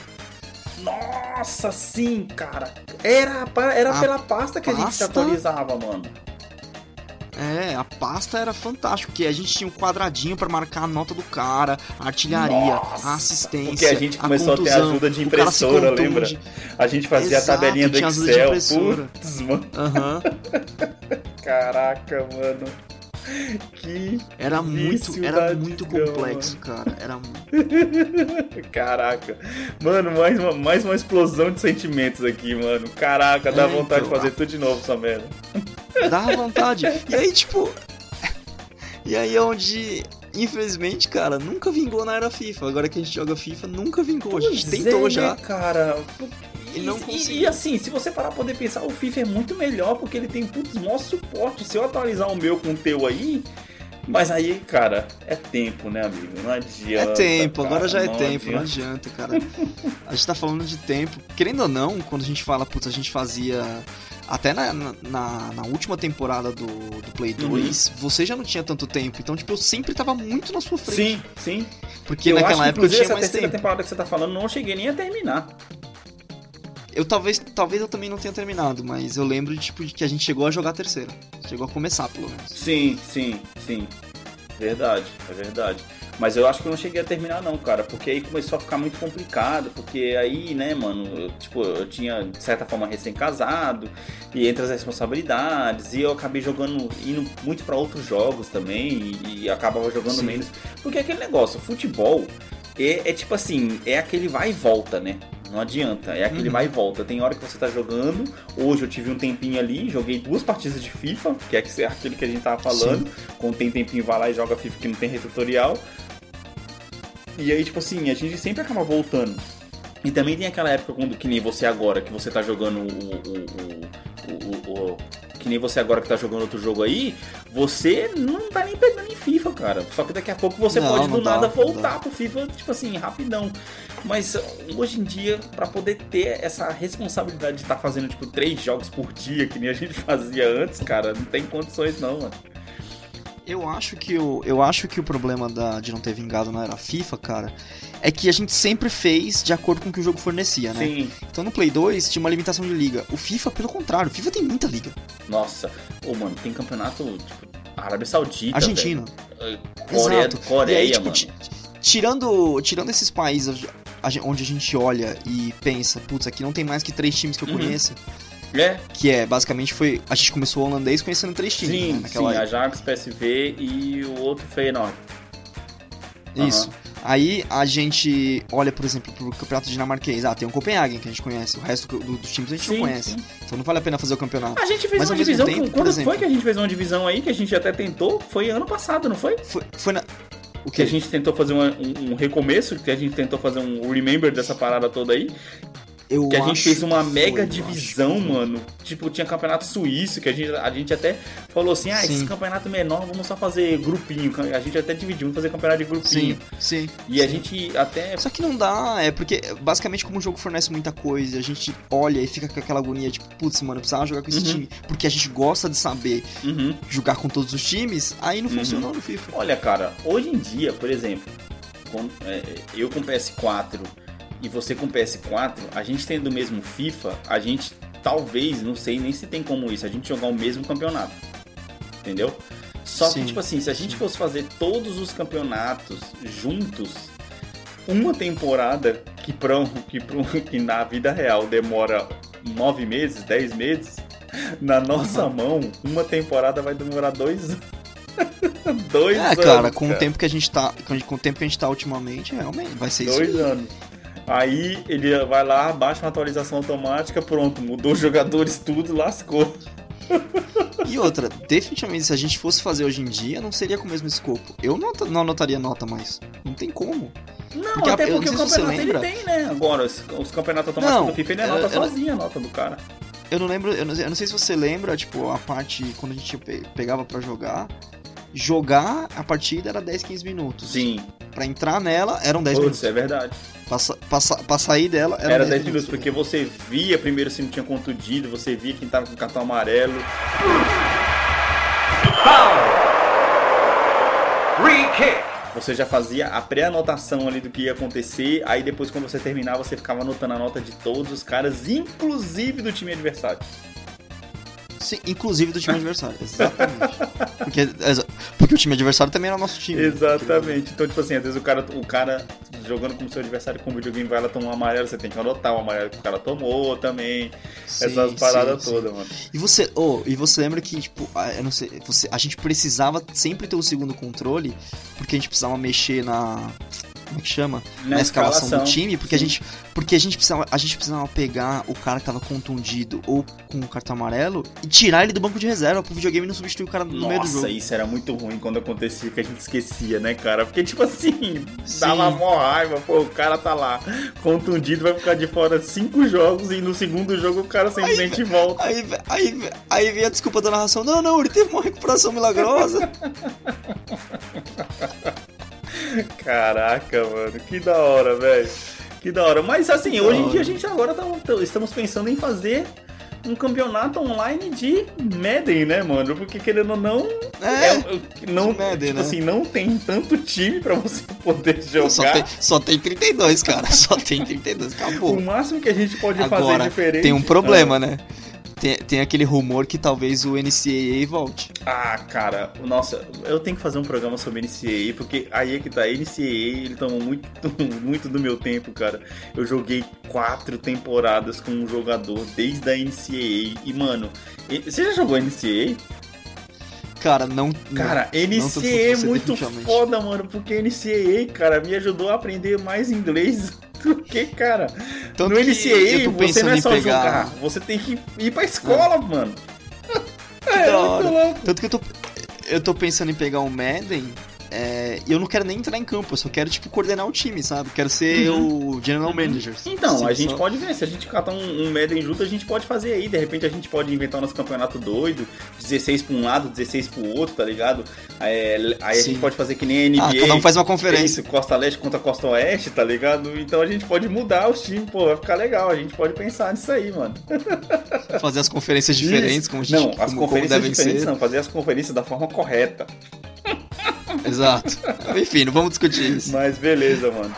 Nossa, sim, cara. Era, era pela pasta que pasta... a gente se atualizava, mano. É, a pasta era fantástico, porque a gente tinha um quadradinho para marcar a nota do cara, a artilharia, Nossa, a assistência. Porque a gente começou a, contusão, a ter ajuda de impressora, lembra? A gente fazia Exato, a tabelinha do Excel. Putz, mano. Uhum. <laughs> Caraca, mano. Que era muito, era muito complexo, mano. cara. Era <laughs> Caraca. Mano, mais uma, mais uma explosão de sentimentos aqui, mano. Caraca, dá é, vontade então, de fazer tudo de novo essa merda. Dá <laughs> vontade. E aí, tipo. <laughs> E aí é onde. Infelizmente, cara, nunca vingou na era FIFA. Agora que a gente joga FIFA, nunca vingou. Pois a gente tentou é, já. cara. E, não e, e, assim, se você parar pra poder pensar, o FIFA é muito melhor porque ele tem putz, maior suporte. Se eu atualizar o meu com o teu aí, mas aí, cara, é tempo, né, amigo? Não adianta. É tempo, cara, agora já é tempo, adianta. não adianta, cara. A gente tá falando de tempo. Querendo ou não, quando a gente fala, putz, a gente fazia. Até na, na, na última temporada do, do Play 2, uhum. você já não tinha tanto tempo. Então, tipo, eu sempre tava muito na sua frente. Sim, sim. Porque eu naquela acho, época eu tinha essa mais terceira tempo. temporada que você tá falando, não cheguei nem a terminar. Eu talvez, talvez eu também não tenha terminado, mas eu lembro de, tipo, de que a gente chegou a jogar a terceira. Chegou a começar, pelo menos. Sim, sim, sim. Verdade, é verdade. Mas eu acho que eu não cheguei a terminar não, cara, porque aí começou a ficar muito complicado, porque aí, né, mano, eu, tipo, eu tinha de certa forma recém-casado e entre as responsabilidades e eu acabei jogando indo muito para outros jogos também e, e acabava jogando Sim. menos, porque aquele negócio, futebol é, é tipo assim, é aquele vai e volta, né? Não adianta. É aquele uhum. vai e volta. Tem hora que você tá jogando. Hoje eu tive um tempinho ali, joguei duas partidas de FIFA, que é aquele que a gente tava falando. Sim. Quando tem tempinho, vai lá e joga FIFA que não tem retutorial. E aí, tipo assim, a gente sempre acaba voltando. E também tem aquela época quando, que nem você agora, que você tá jogando o, o, o, o que nem você agora que tá jogando outro jogo aí, você não tá nem pegando em FIFA, cara. Só que daqui a pouco você não, pode do nada voltar pro FIFA, tipo assim, rapidão. Mas hoje em dia, para poder ter essa responsabilidade de estar tá fazendo, tipo, três jogos por dia, que nem a gente <laughs> fazia antes, cara, não tem condições não, mano. Eu acho que o, eu acho que o problema da, de não ter vingado na era FIFA, cara, é que a gente sempre fez de acordo com o que o jogo fornecia, né? Sim. Então no Play 2 tinha uma limitação de liga. O FIFA, pelo contrário, o FIFA tem muita liga. Nossa, ô oh, mano, tem campeonato, tipo, Arábia Saudita. Argentina. Coreia, Exato. Coreia, aí, tipo, mano. Tirando, tirando esses países onde a gente olha e pensa, putz, aqui não tem mais que três times que eu uhum. conheço. É. Que é, basicamente, foi. A gente começou o holandês conhecendo três times. Sim, né, naquela sim, época. Ajax, PSV e o outro Feyenoord. Isso. Uhum. Aí a gente olha, por exemplo, pro campeonato dinamarquês. Ah, tem o Copenhagen que a gente conhece. O resto do, dos times a gente sim, não conhece. Sim. Então não vale a pena fazer o campeonato. A gente fez Mas, uma divisão. Tempo, quando exemplo, foi que a gente fez uma divisão aí que a gente até tentou? Foi ano passado, não foi? Foi, foi na. O que a gente tentou fazer uma, um, um recomeço, que a gente tentou fazer um remember dessa parada toda aí. Eu que a gente fez uma mega foi, divisão, mano. Tipo, tinha campeonato suíço, que a gente, a gente até falou assim: ah, sim. esse campeonato menor, vamos só fazer grupinho. A gente até dividiu, vamos fazer campeonato de grupinho. Sim, sim. E sim. a gente até. Só que não dá, é porque basicamente como o jogo fornece muita coisa, a gente olha e fica com aquela agonia, tipo, putz, mano, eu precisava jogar com esse uhum. time. Porque a gente gosta de saber uhum. jogar com todos os times, aí não uhum. funcionou no FIFA. Olha, cara, hoje em dia, por exemplo, é, eu com PS4 e você com PS4, a gente tendo o mesmo FIFA, a gente talvez, não sei nem se tem como isso, a gente jogar o mesmo campeonato. Entendeu? Só Sim. que, tipo assim, se a gente fosse fazer todos os campeonatos juntos, uma temporada que, pra, que, que na vida real demora nove meses, dez meses, na nossa mão, uma temporada vai demorar dois anos. <laughs> dois é, anos. cara, com cara. o tempo que a gente tá. Com o tempo que a gente tá ultimamente, realmente, vai ser dois isso. Dois anos. Aí ele vai lá, baixa uma atualização automática, pronto, mudou os jogadores tudo, lascou. <laughs> E outra, definitivamente, se a gente fosse fazer hoje em dia, não seria com o mesmo escopo. Eu não, não anotaria nota mais. Não tem como. Não, porque até porque o campeonato ele tem, né? Agora, os, os campeonatos automáticos não, do FIFA ele anota eu, sozinho a nota do cara. Eu não lembro, eu não, eu não, sei se você lembra, tipo, a parte quando a gente pegava para jogar. Jogar a partida era 10, 15 minutos. Sim. Pra entrar nela eram 10 Putz, minutos. é verdade. Pra, pra, pra sair dela era, era 10, 10 minutos, porque você via primeiro se não tinha contundido, você via quem tava com cartão amarelo. Você já fazia a pré-anotação ali do que ia acontecer, aí depois quando você terminava, você ficava anotando a nota de todos os caras, inclusive do time adversário. Sim, inclusive do time adversário, exatamente. Porque, porque o time adversário também era nosso time. Né? Exatamente. Né? Então, tipo assim, às vezes o cara, o cara jogando como seu adversário com o videogame vai lá tomar um amarelo, você tem que anotar o amarelo que o cara tomou também. Sim, essas paradas todas, mano. E você, oh, e você lembra que, tipo, eu não sei, você, a gente precisava sempre ter o um segundo controle, porque a gente precisava mexer na como que chama? Na, na escalação, escalação, do time, porque Sim. a gente porque a gente precisava a gente precisava pegar o cara que tava contundido ou com o cartão amarelo e tirar ele do banco de reserva pro videogame não substituir o cara no Nossa, meio do jogo. Nossa, isso era muito ruim quando acontecia que a gente esquecia, né, cara? Porque tipo assim, Sim. dava mó raiva, pô, o cara tá lá contundido, vai ficar de fora cinco jogos e no segundo jogo o cara simplesmente aí, volta. Aí, aí, aí vem a desculpa da narração, não, não, ele teve uma recuperação milagrosa. <laughs> Caraca, mano, que da hora, velho. Que da hora. Mas assim, que hoje em dia a gente agora tá, estamos pensando em fazer um campeonato online de Madden, né, mano? Porque querendo ou não, é, é não, Madden, tipo né? assim, não tem tanto time para você <laughs> poder jogar. Só tem, só tem 32, cara. Só tem 32, acabou. O máximo que a gente pode Agora, fazer diferente. Tem um problema, é. né? Tem, tem aquele rumor que talvez o NCAA volte. Ah, cara, nossa, eu tenho que fazer um programa sobre NCAA, porque aí é que tá, NCAA, ele tomou muito, <laughs> muito do meu tempo, cara. Eu joguei quatro temporadas com um jogador desde a NCAA, e mano, você já jogou NCAA? Cara, não. Cara, NCAA é muito foda, mano, porque NCAA, cara, me ajudou a aprender mais inglês <laughs> Porque, cara, Tanto no NCAA você não é só pegar... jogar, você tem que ir pra escola, mano. <laughs> É, é Tanto que eu tô, eu tô pensando em pegar um Madden é, eu não quero nem entrar em campo, eu só quero, tipo, coordenar o time, sabe? Quero ser uhum. o General uhum. Manager. Então, assim, a gente só... pode ver, se a gente catar um, um Madden junto, a gente pode fazer aí. De repente a gente pode inventar o nosso campeonato doido, 16 pra um lado, 16 pro outro, tá ligado? É, aí Sim. a gente pode fazer que nem a NBA. Ah, cada um faz uma conferência. Isso, Costa Leste contra Costa Oeste, tá ligado? Então a gente pode mudar os times, pô, vai ficar legal. A gente pode pensar nisso aí, mano. Fazer as conferências diferentes, Isso. como a gente Não, as como, conferências como diferentes ser. não, fazer as conferências da forma correta. <laughs> Exato. Enfim, não vamos discutir isso. Mas beleza, mano.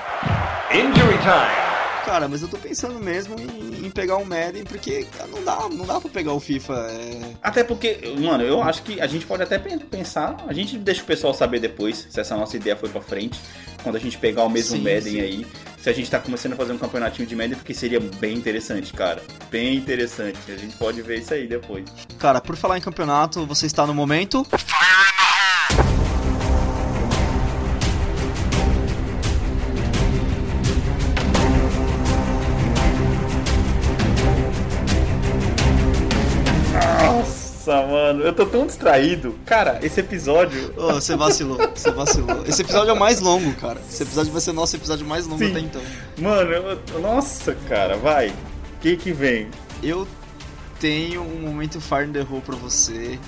Injury time. Cara, mas eu tô pensando mesmo em, em, pegar o Madden, porque não dá, não dá pra pegar o FIFA. É... Até porque, mano, eu acho que a gente pode até pensar, a gente deixa o pessoal saber depois se essa nossa ideia foi pra frente, quando a gente pegar o mesmo sim, Madden sim. aí, se a gente tá começando a fazer um campeonatinho de Madden, porque seria bem interessante, cara. Bem interessante. A gente pode ver isso aí depois. Cara, por falar em campeonato, você está no momento. Nossa, mano, eu tô tão distraído. Cara, esse episódio. Oh, você vacilou, você vacilou. Esse episódio é o mais longo, cara. Esse episódio vai ser o nosso episódio mais longo Sim. até então. Mano, eu... nossa, cara, vai. O que que vem? Eu tenho um momento Fire in the Hole pra você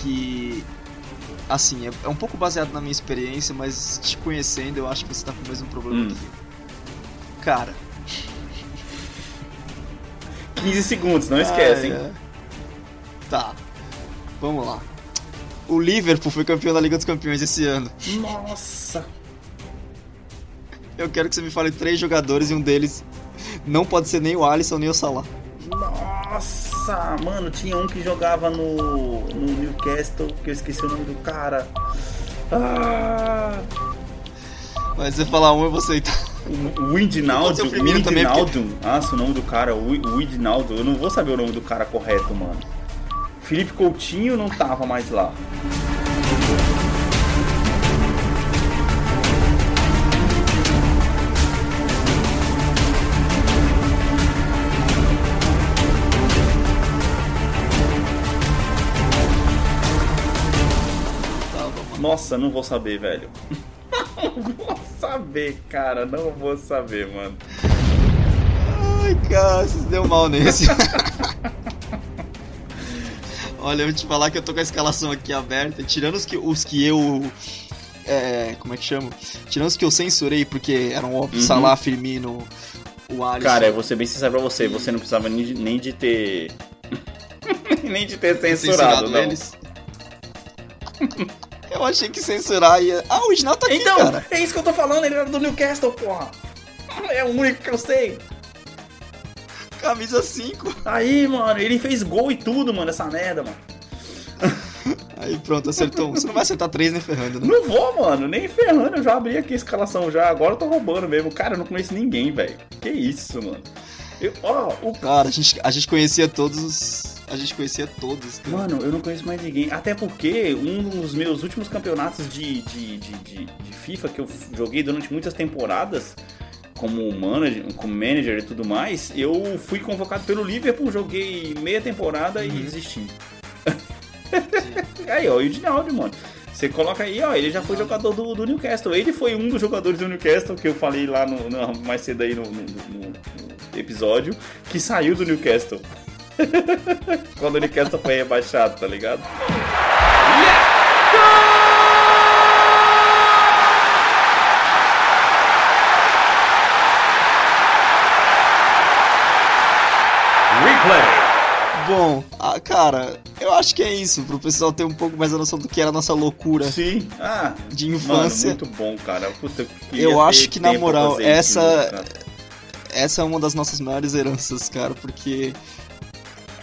que assim, é, é, um pouco baseado na minha experiência, mas te conhecendo, eu acho que você tá com o mesmo problema hum. que eu. Cara. 15 segundos, não esquece, hein? É. Tá. Vamos lá. O Liverpool foi campeão da Liga dos Campeões esse ano. Nossa! Eu quero que você me fale três jogadores e um deles não pode ser nem o Alisson nem o Salah. Nossa, mano, tinha um que jogava no, no Newcastle, que eu esqueci o nome do cara. Ah. Mas você falar um, eu vou aceitar. O Widnaldo, Widnaldo. Porque... Nossa, o nome do cara, o Widnaldo. Eu não vou saber o nome do cara correto, mano. Felipe Coutinho não tava mais lá. Nossa, não vou saber, velho. <laughs> não vou saber, cara. Não vou saber, mano. Ai, cara, vocês deu mal nesse. <laughs> Olha, eu vou te falar que eu tô com a escalação aqui aberta, tirando os que, os que eu. É, como é que chama? Tirando os que eu censurei, porque eram óbvio, uhum. Salah, Firmino, o Alisson. Cara, eu vou ser bem sincero pra você, você não precisava nem de, nem de ter. <laughs> nem de ter censurado, censurado não. eles. <laughs> Eu achei que censurar ia. Ah, o original tá aqui, então, cara. é isso que eu tô falando, ele era do Newcastle, porra. É o único que eu sei. Camisa 5. Aí, mano, ele fez gol e tudo, mano, essa merda, mano. Aí pronto, acertou um. Você não vai acertar três nem ferrando, né? Não vou, mano, nem ferrando. Eu já abri aqui a escalação já. Agora eu tô roubando mesmo. Cara, eu não conheço ninguém, velho. Que isso, mano. Eu, ó, o... Cara, a gente, a gente conhecia todos os a gente conhecia todos. Cara. Mano, eu não conheço mais ninguém. Até porque um dos meus últimos campeonatos de, de, de, de, de FIFA que eu joguei durante muitas temporadas, como manager, como manager e tudo mais, eu fui convocado pelo Liverpool, joguei meia temporada uhum. e desisti. <laughs> aí, ó, o Edinaldo, mano. Você coloca aí, ó, ele já foi jogador do, do, Newcastle. Ele foi um dos jogadores do Newcastle que eu falei lá no, no mais cedo aí no, no, no, episódio, que saiu do Newcastle. <laughs> Quando o Newcastle foi rebaixado, tá ligado? Replay. Bom, ah, cara, eu acho que é isso, pro pessoal ter um pouco mais a noção do que era a nossa loucura. Sim, ah, de infância. Mano, muito bom, cara. Puta, eu acho que, na moral, essa. essa é uma das nossas maiores heranças, cara, porque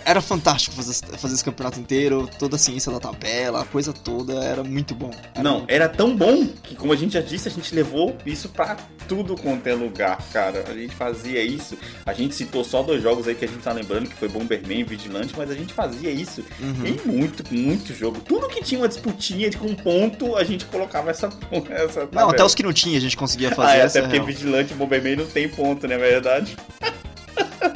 era fantástico fazer, fazer esse campeonato inteiro, toda a ciência da tabela, a coisa toda, era muito bom. Era Não, muito era tão bom que, como a gente já disse, a gente levou isso pra tudo quanto é lugar, cara. A gente fazia isso. A gente citou só dois jogos aí que a gente tá lembrando, que foi Bomberman e Vigilante, mas a gente fazia isso uhum. em muito, muito jogo. Tudo que tinha uma disputinha de com ponto, a gente colocava essa, <laughs> essa tabela. Não, até os que não tinha a gente conseguia fazer. Ah, é, até porque real. Vigilante e Bomberman não tem ponto, né, verdade? <laughs>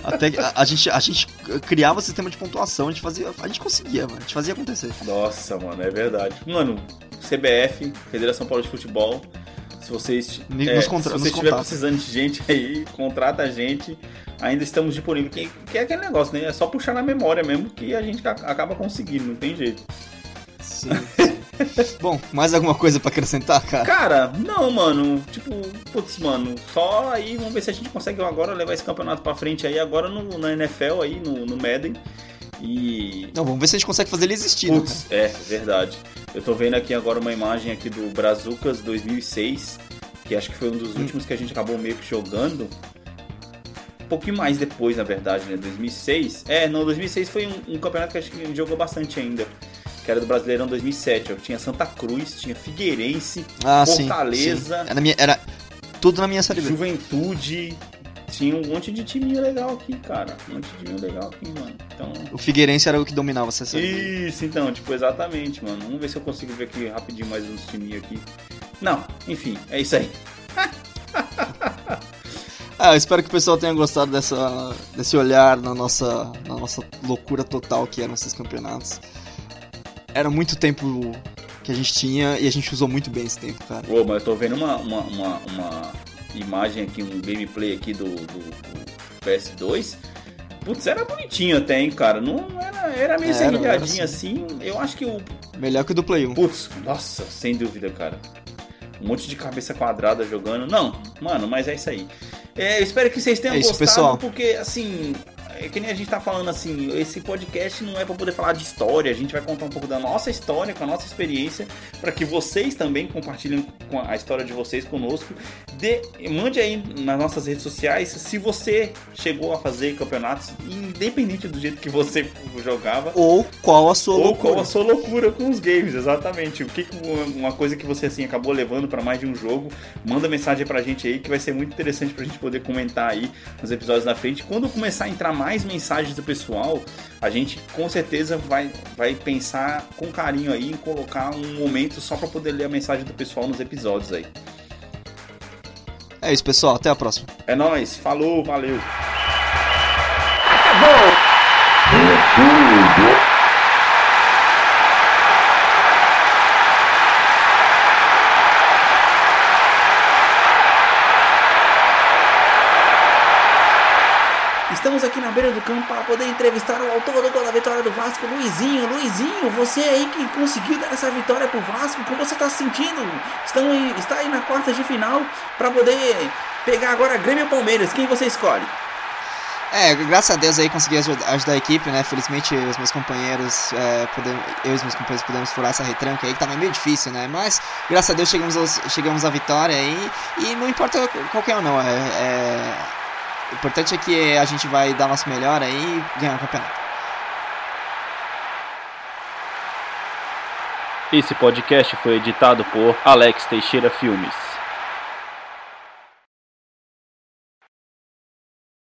Até a, a, gente, a gente criava sistema de pontuação, a gente fazia. A gente conseguia, mano. A gente fazia acontecer. Nossa, mano, é verdade. Mano, CBF, Federação Paulista de Futebol. Se vocês, é, se você estiver precisando de gente aí, contrata a gente. Ainda estamos disponíveis. Que, que é aquele negócio, né? É só puxar na memória mesmo que a gente acaba conseguindo, não tem jeito. Sim. Bom, mais alguma coisa para acrescentar, cara? Cara, não, mano. Tipo, putz, mano, só aí vamos ver se a gente consegue agora levar esse campeonato para frente aí, agora no, na NFL aí, no, no Madden. E. Não, vamos ver se a gente consegue fazer ele existir, né, Putz, né? É, verdade. Eu tô vendo aqui agora uma imagem aqui do Brazucas 2006, que acho que foi um dos hum. últimos que a gente acabou meio que jogando. Um pouquinho mais depois, na verdade, né? 2006. É, não, 2006 foi um, um campeonato que a gente jogou bastante ainda que era do Brasileirão 2007. Ó. Tinha Santa Cruz, tinha Figueirense, ah, Fortaleza. Sim, sim. Era, minha, era tudo na minha série B. Juventude. Tinha um monte de time legal aqui, cara. Um monte de time legal aqui, mano. Então... O Figueirense era o que dominava essa série. Isso, então, tipo, exatamente, mano. Vamos ver se eu consigo ver aqui rapidinho mais uns times aqui. Não, enfim, é isso aí. <laughs> ah, eu espero que o pessoal tenha gostado dessa, desse olhar na nossa, na nossa loucura total que eram esses campeonatos era muito tempo que a gente tinha e a gente usou muito bem esse tempo, cara. Pô, mas eu tô vendo uma, uma, uma, uma imagem aqui, um gameplay aqui do, do, do PS2. Putz, era bonitinho até, hein, cara. Não era, era meio serrilhadinho assim. Eu acho que o. Melhor que o do Play 1. Putz, nossa, sem dúvida, cara. Um monte de cabeça quadrada jogando. Não, mano, mas é isso aí. É, eu espero que vocês tenham é isso, gostado, pessoal. porque assim, é que nem a gente tá falando assim, esse podcast não é para poder falar de história, a gente vai contar um pouco da nossa história, com a nossa experiência, para que vocês também compartilhem com a história de vocês conosco. De, mande aí nas nossas redes sociais se você chegou a fazer campeonatos, independente do jeito que você jogava. Ou qual a sua ou loucura. Ou qual a sua loucura com os games, exatamente. O que uma coisa que você assim acabou levando para mais de um jogo, manda mensagem pra gente aí que vai ser muito interessante pra gente poder comentar aí nos episódios da frente. Quando começar a entrar mais mensagens do pessoal, a gente com certeza vai, vai pensar com carinho aí em colocar um momento só para poder ler a mensagem do pessoal nos episódios aí. É isso, pessoal. Até a próxima. É nóis. Falou, valeu. Acabou! Estamos aqui na beira do campo para poder entrevistar o autor do gol da vitória do Vasco, Luizinho. Luizinho, você aí que conseguiu dar essa vitória pro Vasco, como você está se sentindo? Estão aí, está aí na quarta de final para poder pegar agora Grêmio Palmeiras. Quem você escolhe? É, graças a Deus aí consegui ajudar a equipe, né? Felizmente os meus companheiros, é, podemos, eu e os meus companheiros pudemos furar essa retranca aí, que tava meio difícil, né? Mas graças a Deus chegamos, aos, chegamos à vitória aí e não importa qualquer um não, é, é o importante é que a gente vai dar nosso melhor aí e ganhar o campeonato. Esse podcast foi editado por Alex Teixeira Filmes.